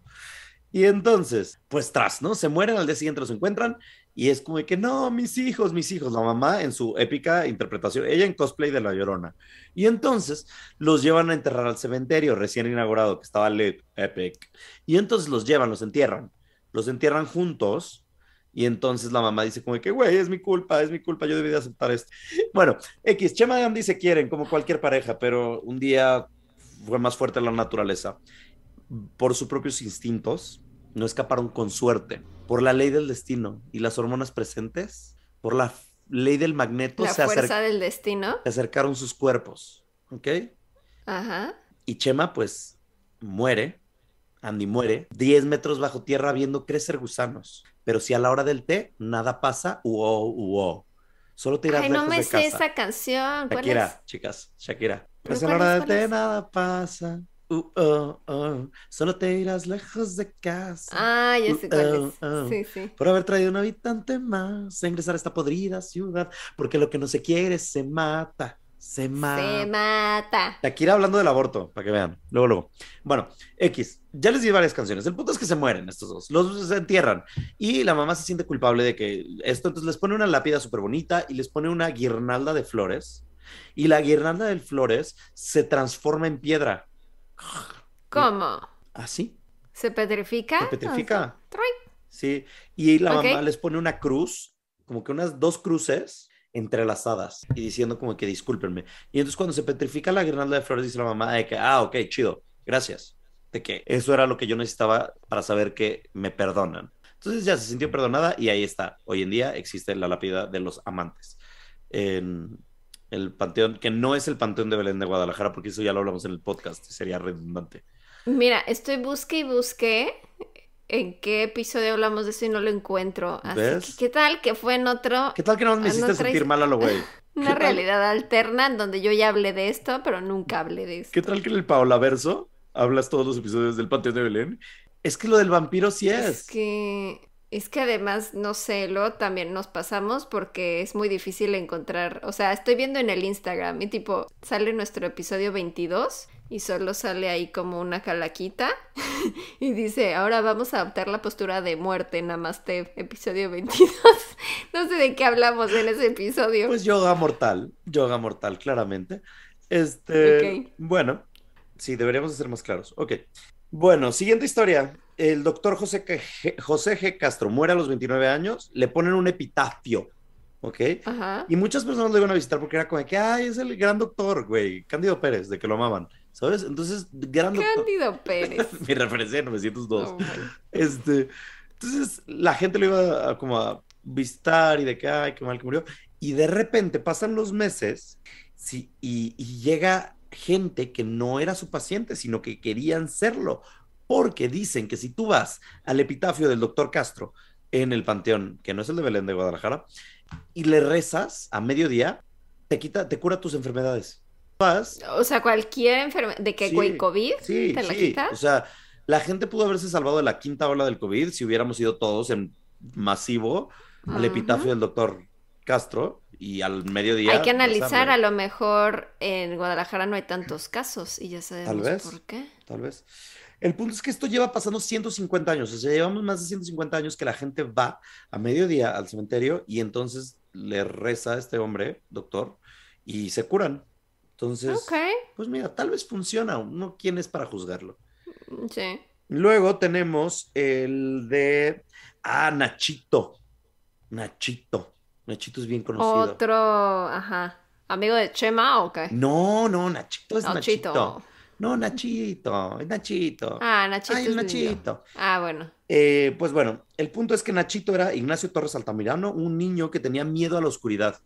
Y entonces, pues tras, ¿no? Se mueren, al día siguiente los encuentran y es como de que no, mis hijos, mis hijos. La mamá en su épica interpretación, ella en cosplay de La Llorona. Y entonces los llevan a enterrar al cementerio recién inaugurado que estaba lit, epic. Y entonces los llevan, los entierran. Los entierran juntos. Y entonces la mamá dice como de que, güey, es mi culpa, es mi culpa, yo debí de aceptar esto. Bueno, X, Chema y Andy se quieren como cualquier pareja, pero un día fue más fuerte la naturaleza por sus propios instintos, no escaparon con suerte, por la ley del destino y las hormonas presentes, por la ley del magneto, La se, fuerza del destino. se acercaron sus cuerpos, ¿ok? Ajá. Y Chema, pues, muere, Andy muere, 10 metros bajo tierra viendo crecer gusanos, pero si a la hora del té nada pasa, uo, uo, solo te irás Ay, no lejos me de sé casa. esa canción. ¿Cuál Shakira, es? chicas, Shakira. ¿Pero Pues a la cuál hora es, cuál té es? nada pasa. Uh, oh, oh, Solo te irás lejos de casa. Ah, ya sé cuál Uh, es. oh, oh. Sí, sí. Por haber traído un habitante más a ingresar a esta podrida ciudad. Porque lo que no se quiere se mata. Se mata. Se mata. Shakira hablando del aborto, para que vean. Luego, luego. Bueno, X. Ya les di varias canciones. El punto es que se mueren estos dos. Los entierran. Y la mamá se siente culpable de que esto. Entonces les pone una lápida súper bonita y les pone una guirnalda de flores. Y la guirnalda de flores se transforma en piedra. ¿Cómo? ¿Así? ¿Se petrifica? Se petrifica. O sea, ¡troy! Sí. Y la Ok. mamá les pone una cruz, como que unas dos cruces entrelazadas y diciendo como que discúlpenme. Y entonces cuando se petrifica la guirnalda de flores, dice la mamá de que, ah, ok, chido, gracias. De que eso era lo que yo necesitaba para saber que me perdonan. Entonces ya se sintió perdonada y ahí está. Hoy en día existe la lápida de los amantes. En el panteón, que no es el panteón de Belén de Guadalajara, porque eso ya lo hablamos en el podcast, sería redundante. Mira, estoy busque y busqué en qué episodio hablamos de eso y no lo encuentro. Así ¿Ves? que, ¿qué tal que fue en otro, ¿Qué tal que no me Ah, hiciste traes- sentir mal a lo güey? una realidad alterna en donde yo ya hablé de esto, pero nunca hablé de esto? ¿Qué tal que en el Paola Verso hablas todos los episodios del Panteón de Belén? Es que lo del vampiro sí es. Es que, es que además, no sé, luego también nos pasamos porque es muy difícil encontrar, o sea, estoy viendo en el Instagram y tipo, sale nuestro episodio 22 y solo sale ahí como una calaquita y dice, ahora vamos a adoptar la postura de muerte, namaste, episodio 22. No sé de qué hablamos en ese episodio. Pues yoga mortal, yoga mortal, claramente. Este, bueno, sí, deberíamos de ser más claros. Ok. Bueno, siguiente historia. El doctor José, G. José G. Castro muere a los 29 años, le ponen un epitafio, ¿ok? Ajá. Y muchas personas lo iban a visitar porque era como de que, ay, es el gran doctor, güey, Cándido Pérez, de que lo amaban, ¿sabes? Entonces, gran doctor. Cándido Pérez. Mi referencia de 902. Oh. Este, entonces la gente lo iba a, como a visitar y de que, ay, qué mal que murió. Y de repente pasan los meses sí, y, y llega gente que no era su paciente, sino que querían serlo. Porque dicen que si tú vas al epitafio del doctor Castro en el panteón, que no es el de Belén de Guadalajara, y le rezas a mediodía, te quita, te cura tus enfermedades. Vas O sea, cualquier enfermedad, de que Sí, güey, COVID, Sí, ¿te la sí. quita? O sea, la gente pudo haberse salvado de la quinta ola del COVID si hubiéramos ido todos en masivo al epitafio del doctor Castro y al mediodía. Hay que analizar, a lo mejor en Guadalajara no hay tantos casos y ya sabemos vez. por qué. Tal vez. El punto es que esto lleva pasando 150 años. O sea, llevamos más de 150 años que la gente va a mediodía al cementerio y entonces le reza a este hombre, doctor, y se curan. Entonces, pues mira, tal vez funciona. No, ¿quién es para juzgarlo? sí. Luego tenemos el de. Ah, Nachito. Nachito. Nachito es bien conocido. Otro, ajá. ¿Amigo de Chema o qué? No, no, Nachito es Nachito. Nachito. No, Nachito, es Nachito. Ah, Nachito. Ay, es. Nachito. Ah, bueno. Eh, pues bueno, el punto es que Nachito era Ignacio Torres Altamirano, un niño que tenía miedo a la oscuridad.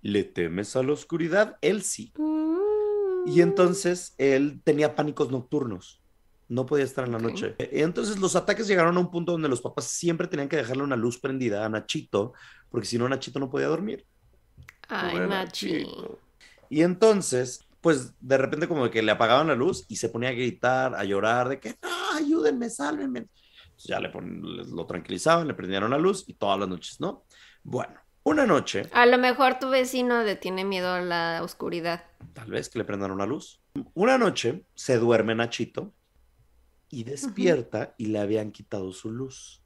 ¿Le temes a la oscuridad? Él sí. Y entonces él tenía pánicos nocturnos. No podía estar en la noche. Eh, Entonces los ataques llegaron a un punto donde los papás siempre tenían que dejarle una luz prendida a Nachito, porque si no Nachito no podía dormir. Ay. Nachito. Y entonces, pues de repente como que le apagaban la luz y se ponía a gritar, a llorar, de que, no, ayúdenme, sálvenme. Entonces ya le pon- lo tranquilizaban, le prendieron la luz y todas las noches, ¿no? Bueno, una noche, A lo mejor tu vecino le tiene miedo a la oscuridad. tal vez que le prendan una luz. Una noche se duerme Nachito y despierta y le habían quitado su luz.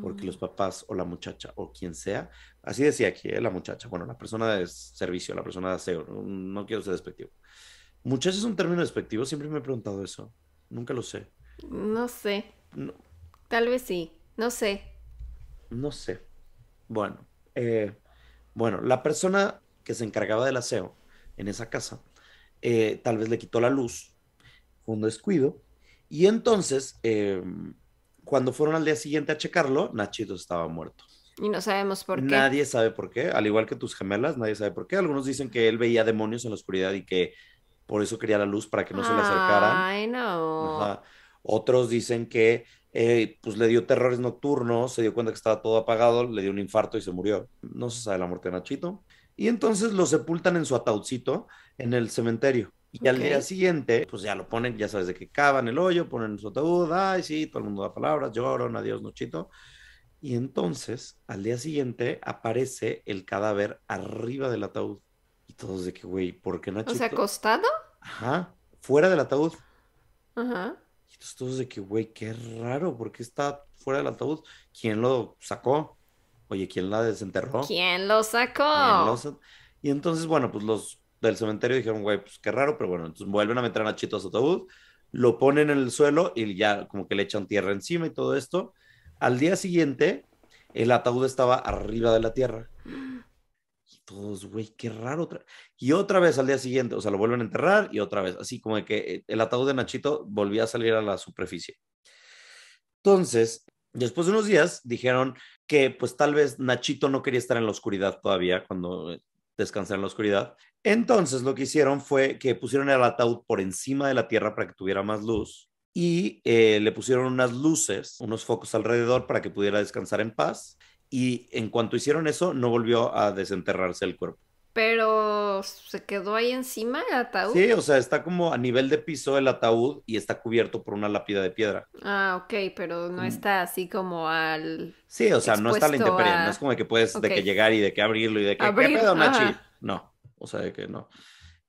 porque los papás o la muchacha o quien sea, así decía aquí, ¿eh? la muchacha, bueno, la persona de servicio, la persona de aseo, no quiero ser despectivo. Muchacha es un término despectivo, siempre me he preguntado eso, nunca lo sé. No sé. No, Tal vez sí. No sé. no sé. Bueno, eh, bueno, la persona que se encargaba del aseo en esa casa, eh, tal vez le quitó la luz, fue un descuido, y entonces, eh, cuando fueron al día siguiente a checarlo, Nachito estaba muerto. Y no sabemos por qué. Nadie sabe por qué, al igual que tus gemelas, nadie sabe por qué. Algunos dicen que él veía demonios en la oscuridad y que por eso quería la luz para que no se le acercaran. Ay, no. Ajá. Otros dicen que eh, pues le dio terrores nocturnos, se dio cuenta que estaba todo apagado, le dio un infarto y se murió. No se sabe la muerte de Nachito. Y entonces lo sepultan en su ataúdcito en el cementerio. Y al día siguiente, pues ya lo ponen, ya sabes de que cavan el hoyo, ponen su ataúd, ay, sí, todo el mundo da palabras, lloran, adiós, Nachito. Y entonces, al día siguiente, aparece el cadáver arriba del ataúd. Y todos de que, güey, ¿por qué O Nachito? sea, acostado. Ajá, fuera del ataúd. Ajá. Y entonces todos de que, güey, qué raro, ¿por qué está fuera del ataúd? ¿Quién lo sacó? Oye, ¿quién la desenterró? ¿Quién lo sacó? ¿Quién lo sa- Y entonces, bueno, pues los del cementerio dijeron, güey, pues qué raro, pero bueno, entonces vuelven a meter a Nachito a su ataúd, lo ponen en el suelo y ya como que le echan tierra encima y todo esto. Al día siguiente, el ataúd estaba arriba de la tierra. Y todos, güey, qué raro. otra- Y otra vez al día siguiente, o sea, lo vuelven a enterrar y otra vez, así como de que eh, el ataúd de Nachito volvía a salir a la superficie. Entonces, después de unos días, dijeron que pues tal vez Nachito no quería estar en la oscuridad todavía cuando eh, descansara en la oscuridad. Entonces, lo que hicieron fue que pusieron el ataúd por encima de la tierra para que tuviera más luz y eh, le pusieron unas luces, unos focos alrededor para que pudiera descansar en paz. Y en cuanto hicieron eso, no volvió a desenterrarse el cuerpo. Pero se quedó ahí encima el ataúd. Sí, o sea, está como a nivel de piso el ataúd y está cubierto por una lápida de piedra. Ah, ok, pero no Mm. está así como al. Sí, o sea, no está a la intemperie, a- no es como de que puedes de Ok. que llegar y de que abrirlo y de que Abrir, ¿qué pedo, Nachi? No, o sea, de que no.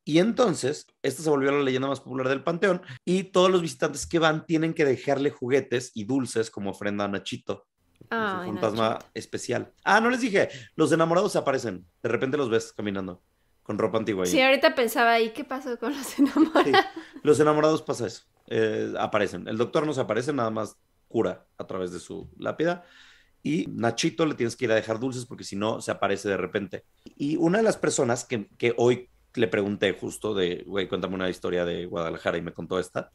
Y entonces, esta se volvió la leyenda más popular del panteón y todos los visitantes que van tienen que dejarle juguetes y dulces como ofrenda a Nachito. Un Ay, fantasma Nachito. especial. Ah, no les dije, los enamorados aparecen. De repente los ves caminando con ropa antigua. ahí. Sí, ahorita pensaba ahí, ¿qué pasó con los enamorados? Sí, los enamorados pasa eso. eh, aparecen. El doctor no se aparece, nada más cura a través de su lápida. Y Nachito le tienes que ir a dejar dulces porque si no se aparece de repente. Y una de las personas que, que hoy le pregunté justo de, güey, cuéntame una historia de Guadalajara y me contó esta,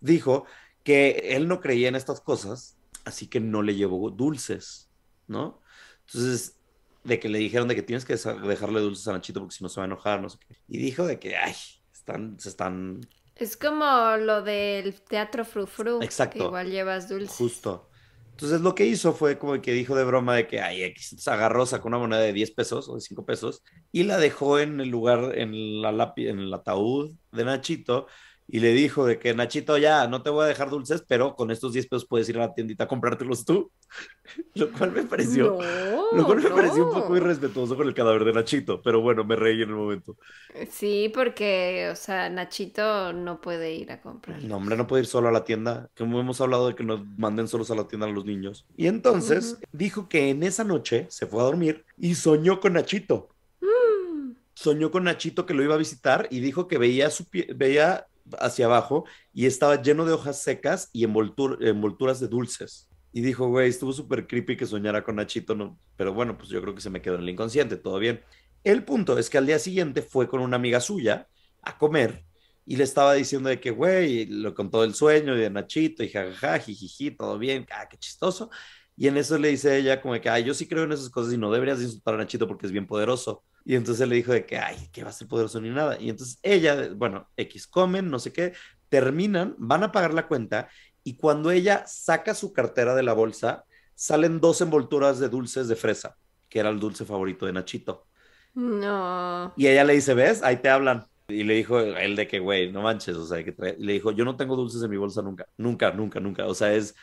dijo que él no creía en estas cosas, así que no le llevó dulces, ¿no? Entonces, de que le dijeron de que tienes que dejarle dulces a Nachito porque si no se va a enojar, no sé qué. Y dijo de que, ay, están, se están Es como lo del teatro frufru. Exacto. Que igual llevas dulce. Justo. Entonces lo que hizo fue como que dijo de broma de que, ay, X, agarró, sacó una moneda de 10 pesos o de 5 pesos y la dejó en el lugar, en la lápi- en el ataúd de Nachito y le dijo de que Nachito ya, no te voy a dejar dulces, pero con estos 10 pesos puedes ir a la tiendita a comprártelos tú. Lo cual me pareció, No, lo cual me pareció un poco irrespetuoso con el cadáver de Nachito, pero bueno, me reí en el momento. Sí, porque, o sea, Nachito no puede ir a comprar. No, hombre, no puede ir solo a la tienda. Como hemos hablado de que nos manden solos a la tienda a los niños. Y entonces dijo que en esa noche se fue a dormir y soñó con Nachito. Mm. Soñó con Nachito que lo iba a visitar y dijo que veía, su pie- veía hacia abajo y estaba lleno de hojas secas y envoltur- envolturas de dulces. Y dijo, güey, estuvo súper creepy que soñara con Nachito, ¿no? Pero bueno, pues yo creo que se me quedó en el inconsciente, todo bien. El punto es que al día siguiente fue con una amiga suya a comer y le estaba diciendo de que, güey, lo contó el sueño de Nachito y jajaja, jijiji, todo bien, ah, qué chistoso. Y en eso le dice ella como de que, ay, yo sí creo en esas cosas y no deberías de insultar a Nachito porque es bien poderoso. Y entonces le dijo de que, ay, que va a ser poderoso ni nada. Y entonces ella, bueno, X comen, no sé qué, terminan, van a pagar la cuenta y cuando ella saca su cartera de la bolsa, salen dos envolturas de dulces de fresa, que era el dulce favorito de Nachito. No. Y ella le dice, ¿ves? Ahí te hablan. Y le dijo él de que, güey, no manches, o sea, que trae- y le dijo, yo no tengo dulces en mi bolsa nunca, nunca, nunca, nunca. O sea, es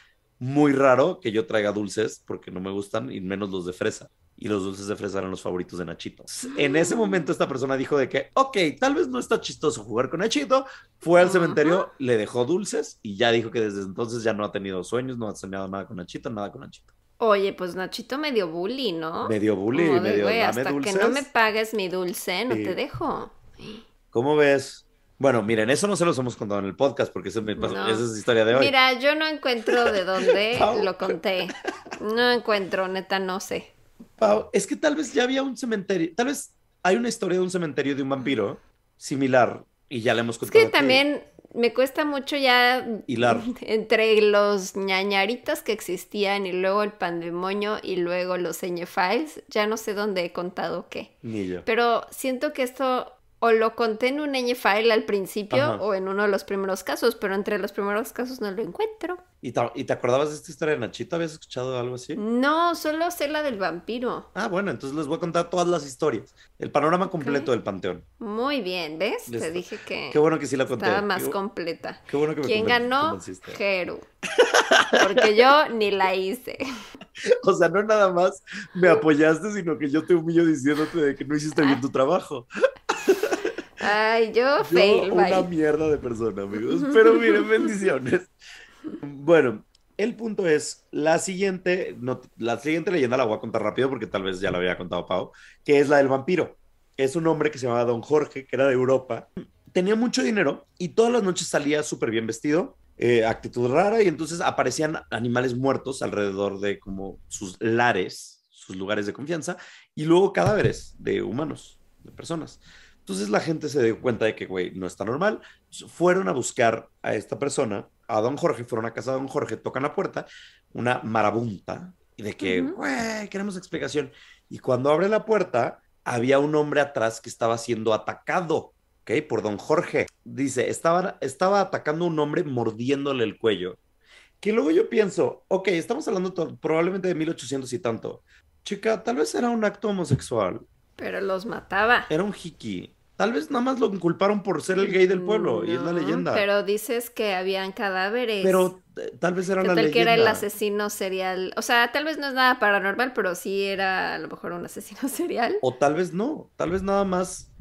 muy raro que yo traiga dulces porque no me gustan y menos los de fresa. Y los dulces de fresa eran los favoritos de Nachito. En ese momento esta persona dijo de que, ok, tal vez no está chistoso jugar con Nachito. Fue al Ajá. cementerio, le dejó dulces y ya dijo que desde entonces ya no ha tenido sueños, no ha soñado nada con Nachito, nada con Nachito. Oye, pues Nachito me dio bully, ¿no? Bully, de, medio güey, dame hasta dulces. que no me pagues mi dulce, no Sí. te dejo. ¿Cómo ves? Bueno, miren, eso no se los hemos contado en el podcast porque ese me pasó- No. esa es la historia de hoy. Mira, yo no encuentro de dónde Pau. lo conté. No encuentro, neta, no sé. Pau, es que tal vez ya había un cementerio, tal vez hay una historia de un cementerio de un vampiro similar y ya le hemos Es contado. que aquí. también me cuesta mucho ya Hilar. entre los ñañaritas que existían y luego el pandemonio y luego los files, ya no sé dónde he contado qué. Ni yo. Pero siento que esto o lo conté en un file al principio Ajá. o en uno de los primeros casos, pero entre los primeros casos no lo encuentro. ¿Y te, y te acordabas de esta historia de Nachito? ¿Habías escuchado algo así? No, solo sé la del vampiro. Ah, bueno, entonces les voy a contar todas las historias. El panorama completo del panteón. Muy bien, ¿ves? Te dije que Qué bueno que sí la conté. estaba más Qué- completa. Qué bueno que me ¿Quién ganó? Jeru. Porque yo ni la hice. O sea, no nada más me apoyaste, sino que yo te humillo diciéndote de que no hiciste bien tu trabajo. Ay, yo Yo, fail, una bye. mierda de persona, amigos. Pero miren, bendiciones. Bueno, el punto es, la siguiente, no- la siguiente leyenda la voy a contar rápido porque tal vez ya la había contado Pau, que es la del vampiro. Es un hombre que se llamaba Don Jorge, que era de Europa. Tenía mucho dinero y todas las noches salía súper bien vestido, eh, actitud rara, y entonces aparecían animales muertos alrededor de como sus lares, sus lugares de confianza, y luego cadáveres de humanos, de personas. Entonces la gente se dio cuenta de que, güey, no está normal. Fueron a buscar a esta persona, a don Jorge, fueron a casa de don Jorge, tocan la puerta, una marabunta, y de que, güey, queremos explicación. Y cuando abre la puerta, había un hombre atrás que estaba siendo atacado, ¿ok? Por don Jorge. Dice, estaba, estaba atacando a un hombre mordiéndole el cuello. Que luego yo pienso, ok, estamos hablando probablemente de 1800 y tanto. Chica, tal vez era un acto homosexual. Pero los mataba. Era un hiki. Tal vez nada más lo inculparon por ser el gay del pueblo y es la leyenda. Pero, Pero dices que habían cadáveres. eh, tal vez era ¿Qué la tal leyenda. que era el asesino serial? O sea, tal vez no es nada paranormal, pero sí era a lo mejor un asesino serial. O tal vez no. Tal vez nada más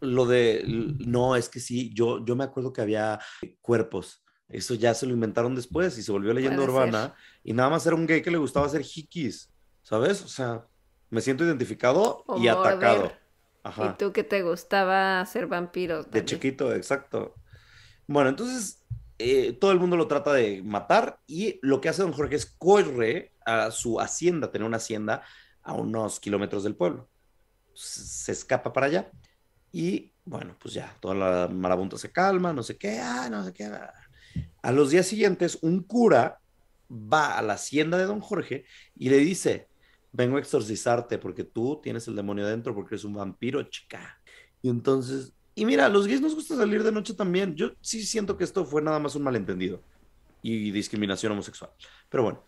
lo de. No, es que sí. Yo, yo me acuerdo que había cuerpos. Eso ya se lo inventaron después y se volvió leyenda Puede urbana. Y nada más era un gay que le gustaba hacer hikis. ¿Sabes? O sea, me siento identificado O y atacado. Ajá. Y tú que te gustaba ser vampiro. De chiquito, exacto. Bueno, entonces eh, todo el mundo lo trata de matar y lo que hace don Jorge es corre a su hacienda, tener una hacienda a unos kilómetros del pueblo. Se, se escapa para allá y bueno, pues ya, toda la marabunta se calma, no sé qué, ah, no sé qué. ah. A los días siguientes, un cura va a la hacienda de don Jorge y le dice, vengo a exorcizarte porque tú tienes el demonio dentro porque eres un vampiro, chica. Y entonces, y mira, los gays nos gusta salir de noche también. Yo sí siento que esto fue nada más un malentendido y discriminación homosexual. Pero bueno,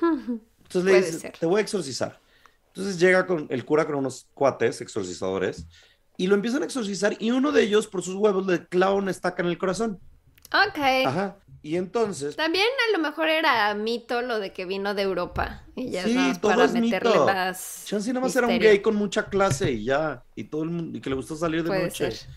entonces le dice, ser. te voy a exorcizar. Entonces llega con el cura con unos cuates exorcizadores y lo empiezan a exorcizar y uno de ellos por sus huevos le clava una estaca en el corazón. Ok. Ajá. Y entonces, También a lo mejor era mito lo de que vino de Europa. Y ya Sí, más todo para es meterle mito. más. Chance nada más era un gay con mucha clase y ya, y todo el mundo, y que le gustó salir de Puede noche. ser.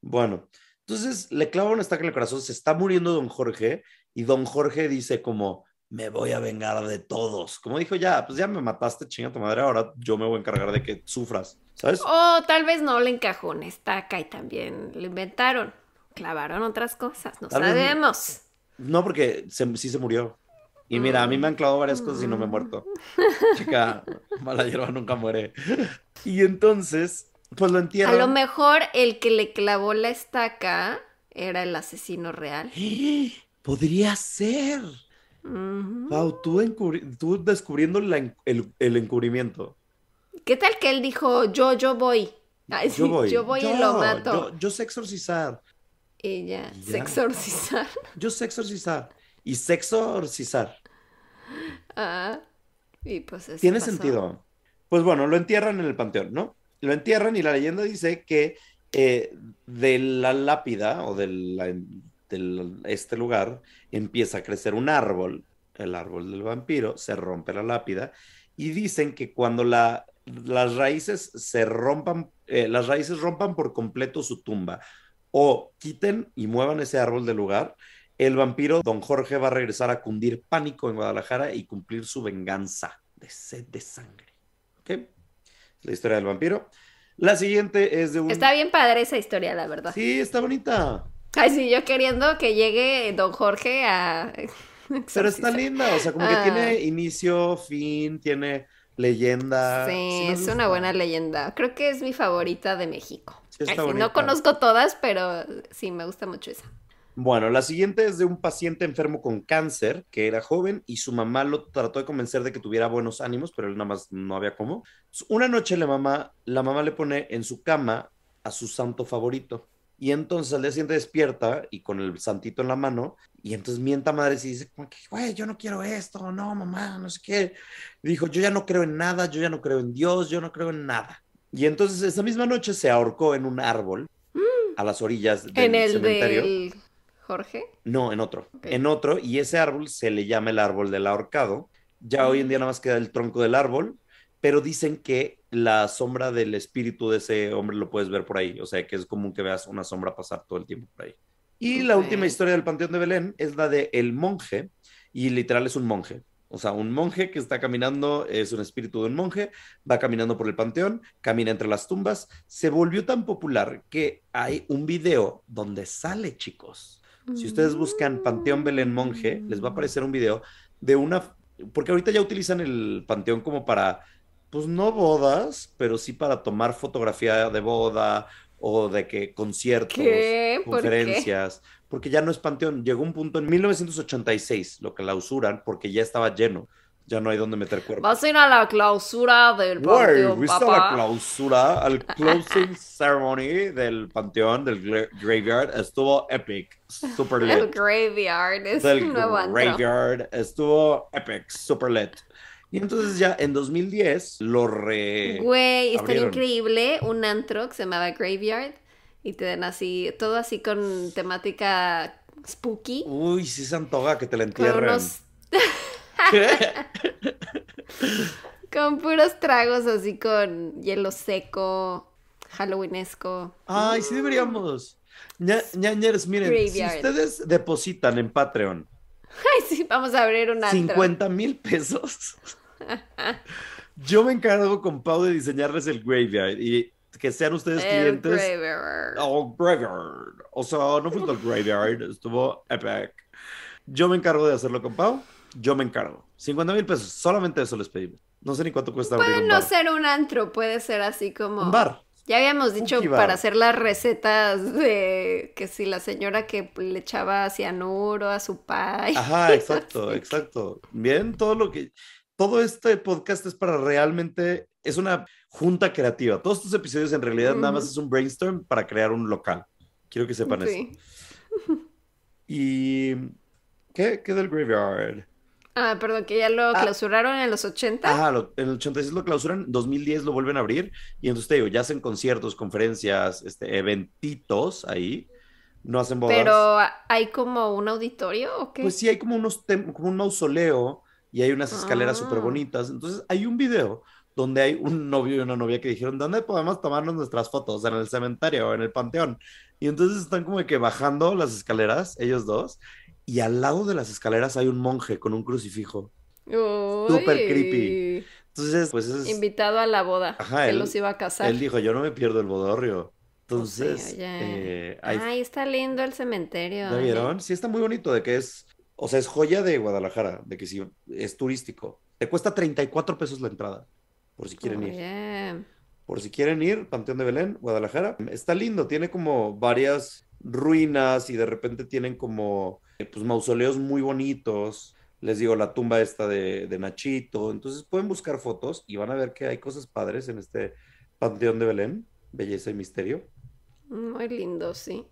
Bueno, entonces le clava una estaca en el corazón, se está muriendo don Jorge y don Jorge dice como, me voy a vengar de todos. Como dijo, ya, pues ya me mataste, chinga tu madre, ahora yo me voy a encargar de que sufras, ¿sabes? O tal vez no le encajó una estaca y también lo inventaron. Clavaron otras cosas, no Tal vez no. porque se- sí se murió. Y mira, a mí me han clavado varias cosas y no me he muerto. Chica, mala hierba nunca muere. Y entonces, pues lo A entierran. lo mejor el que le clavó la estaca era el asesino real. Podría ser. Ujú. Pau, tú, encubri- tú descubriendo la en- el, el encubrimiento. ¿Qué tal que él dijo, yo, yo voy? Ay, Yo voy. yo voy y lo mato. Yo, yo sé exorcizar. Y ya, se exorcizar. Yo sé exorcizar. Y sexorcizar. Ah, y pues eso Tiene pasó. sentido. Pues bueno, lo entierran en el panteón, ¿no? Lo entierran y la leyenda dice que eh, de la lápida o de la- este lugar empieza a crecer un árbol, el árbol del vampiro, se rompe la lápida y dicen que cuando la, las raíces se rompan, eh, las raíces rompan por completo su tumba o quiten y muevan ese árbol del lugar, el vampiro Don Jorge va a regresar a cundir pánico en Guadalajara y cumplir su venganza de sed de sangre. ¿Ok? La historia del vampiro. La siguiente es de un... Está bien padre esa historia, la verdad. Sí, está bonita. Ay, sí, yo queriendo que llegue don Jorge a... Pero está linda, o sea, como que Ah. tiene inicio, fin, tiene leyenda. Sí, es una buena leyenda. Creo que es mi favorita de México. Sí, está Ay, sí, bonita. no conozco todas, pero sí, me gusta mucho esa. Bueno, la siguiente es de un paciente enfermo con cáncer que era joven y su mamá lo trató de convencer de que tuviera buenos ánimos, pero él nada más no había cómo. Una noche la mamá, la mamá le pone en su cama a su santo favorito y entonces al día siguiente despierta y con el santito en la mano y entonces mienta madres y dice, como que, güey, yo no quiero esto, no, mamá, no sé qué. Y dijo, yo ya no creo en nada, yo ya no creo en Dios, yo no creo en nada. Y entonces esa misma noche se ahorcó en un árbol a las orillas del en el cementerio. del Jorge. No, en otro. En otro, y ese árbol se le llama el árbol del ahorcado. Ya hoy en día nada más queda el tronco del árbol, pero dicen que la sombra del espíritu de ese hombre lo puedes ver por ahí. O sea, que es común que veas una sombra pasar todo el tiempo por ahí. Y la última historia del Panteón de Belén es la de el monje, y literal es un monje. O sea, un monje que está caminando, es un espíritu de un monje, va caminando por el panteón, camina entre las tumbas. Se volvió tan popular que hay un video donde sale, chicos. Si ustedes buscan Panteón Belén Monje, les va a aparecer un video de una, porque ahorita ya utilizan el panteón como para, pues no bodas, pero sí para tomar fotografía de boda o de que conciertos, ¿Qué? ¿Por qué? Porque ya no es panteón. Llegó un punto en 1986, lo clausuran porque ya estaba lleno, ya no hay donde meter cuerpos. Vas a ir a la clausura del panteón, ¿viste la clausura? Al closing ceremony del panteón, del gra- graveyard, estuvo epic, super El lit. graveyard es Del un nuevo antro. graveyard, estuvo epic, super lit. Y entonces ya en 2010 lo re... Güey, abrieron. increíble un antro que se llamaba Graveyard y te den así, todo así con temática spooky. Uy, sí se antoja que te la Con entierren. unos, con puros tragos así con hielo seco, halloweenesco. Ay, sí deberíamos. Ña- ñañeres, miren, Graveyard. si ustedes depositan en Patreon Ay, sí, vamos a abrir un antro. 50 mil pesos. Yo me encargo con Pau de diseñarles el graveyard y que sean ustedes El clientes. graveyard. Oh, graveyard. O sea, no fue el graveyard, estuvo epic. Yo me encargo de hacerlo con Pau. Yo me encargo. 50 mil pesos, solamente eso les pedimos. No sé ni cuánto cuesta abrir Puede un no bar. ser un antro, puede ser así como... Un bar. Ya habíamos dicho Funky bar. para hacer las recetas de que si la señora que le echaba cianuro a su pay. Ajá, exacto, exacto. Bien, todo lo que. Todo este podcast es para realmente. Es una junta creativa. Todos estos episodios en realidad nada más es un brainstorm para crear un local. Quiero que sepan eso. Sí. Y. ¿Qué? ¿Qué del graveyard? Ah, perdón, que ya lo Ah. clausuraron en los 80. Ajá, lo- en el 86 lo clausuran, 2010 lo vuelven a abrir y entonces te digo, ya hacen conciertos, conferencias, este, eventitos ahí, no hacen bodas. Pero hay como un auditorio o qué? Pues sí, hay como, unos como un mausoleo y hay unas escaleras Ah. súper bonitas. Entonces hay un video donde hay un novio y una novia que dijeron, ¿dónde podemos tomarnos nuestras fotos? ¿En el cementerio o en el panteón? Y entonces están como que bajando las escaleras, ellos dos, y al lado de las escaleras hay un monje con un crucifijo. súper creepy. Entonces, pues es... Invitado a la boda. Ajá, él- los iba a casar. Él dijo, yo no me pierdo el bodorrio. Entonces, oye. eh, hay- Ay, está lindo el cementerio. ¿ya oye. vieron? Sí está muy bonito de que es, o sea, es joya de Guadalajara, de que sí, es turístico. Te cuesta 34 pesos la entrada, por si quieren ir. Por si quieren ir, Panteón de Belén, Guadalajara. Está lindo, tiene como varias ruinas y de repente tienen como, eh, pues, mausoleos muy bonitos. Les digo, la tumba esta de, de Nachito. Entonces pueden buscar fotos y van a ver que hay cosas padres en este Panteón de Belén, belleza y misterio. Muy lindo, sí.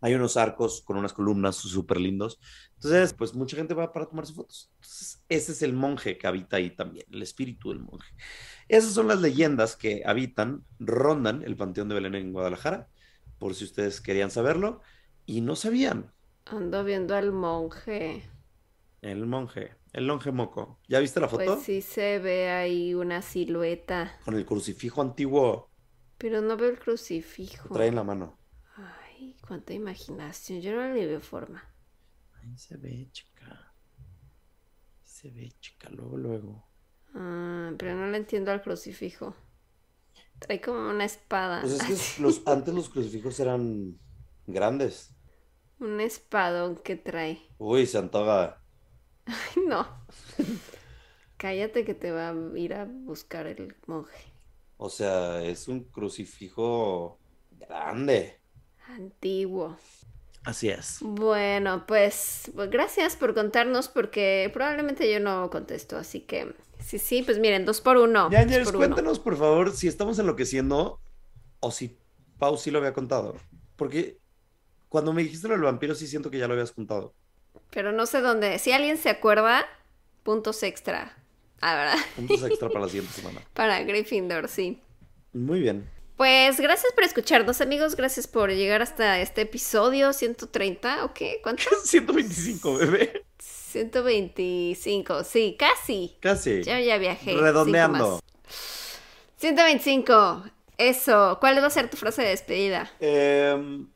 Hay unos arcos con unas columnas súper lindos. Entonces, pues mucha gente va para tomarse fotos. Entonces, ese es el monje que habita ahí también, el espíritu del monje. Esas son las leyendas que habitan, rondan el Panteón de Belén en Guadalajara, por si ustedes querían saberlo y no sabían. Ando viendo al monje. El monje, el longe moco. ¿Ya viste la foto? Pues sí se ve ahí una silueta. Con el crucifijo antiguo Pero no veo el crucifijo. trae en la mano. Ay, cuánta imaginación. Yo no le veo forma. Ahí se ve, chica. Se ve, chica, luego, luego. Ah, pero no le entiendo al crucifijo. Trae como una espada. Pues es que los, antes los crucifijos eran grandes. Un espadón que trae. Uy, se antoja. Ay, no. Cállate que te va a ir a buscar el monje. O sea, es un crucifijo grande. Antiguo. Así es. Bueno, pues, pues gracias por contarnos porque probablemente yo no contesto, así que sí, sí, pues miren, dos por uno. Ya, uno. cuéntanos, por favor, si estamos enloqueciendo o si Pau sí lo había contado. Porque cuando me dijiste lo del vampiro, sí siento que ya lo habías contado. Pero no sé dónde. Si alguien se acuerda, puntos extra. Ah, ¿verdad? Puntos extra para la siguiente semana. Para Gryffindor, sí. Muy bien. Pues gracias por escucharnos, amigos. Gracias por llegar hasta este episodio 130. ¿O qué? ¿Cuánto? 125, bebé. 125. Sí, casi. Casi. Yo ya viajé. Redondeando. más. 125. Eso. ¿Cuál va a ser tu frase de despedida? Eh,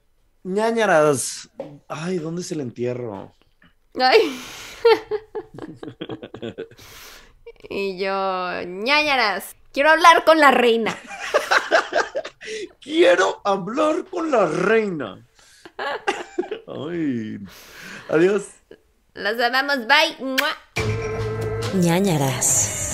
ñañaras. Ay, ¿dónde es el entierro? Ay. y yo, ñañaras. Quiero hablar con la reina. Quiero hablar con la reina. Ay. Adiós. Las amamos. Bye. Ñañaras.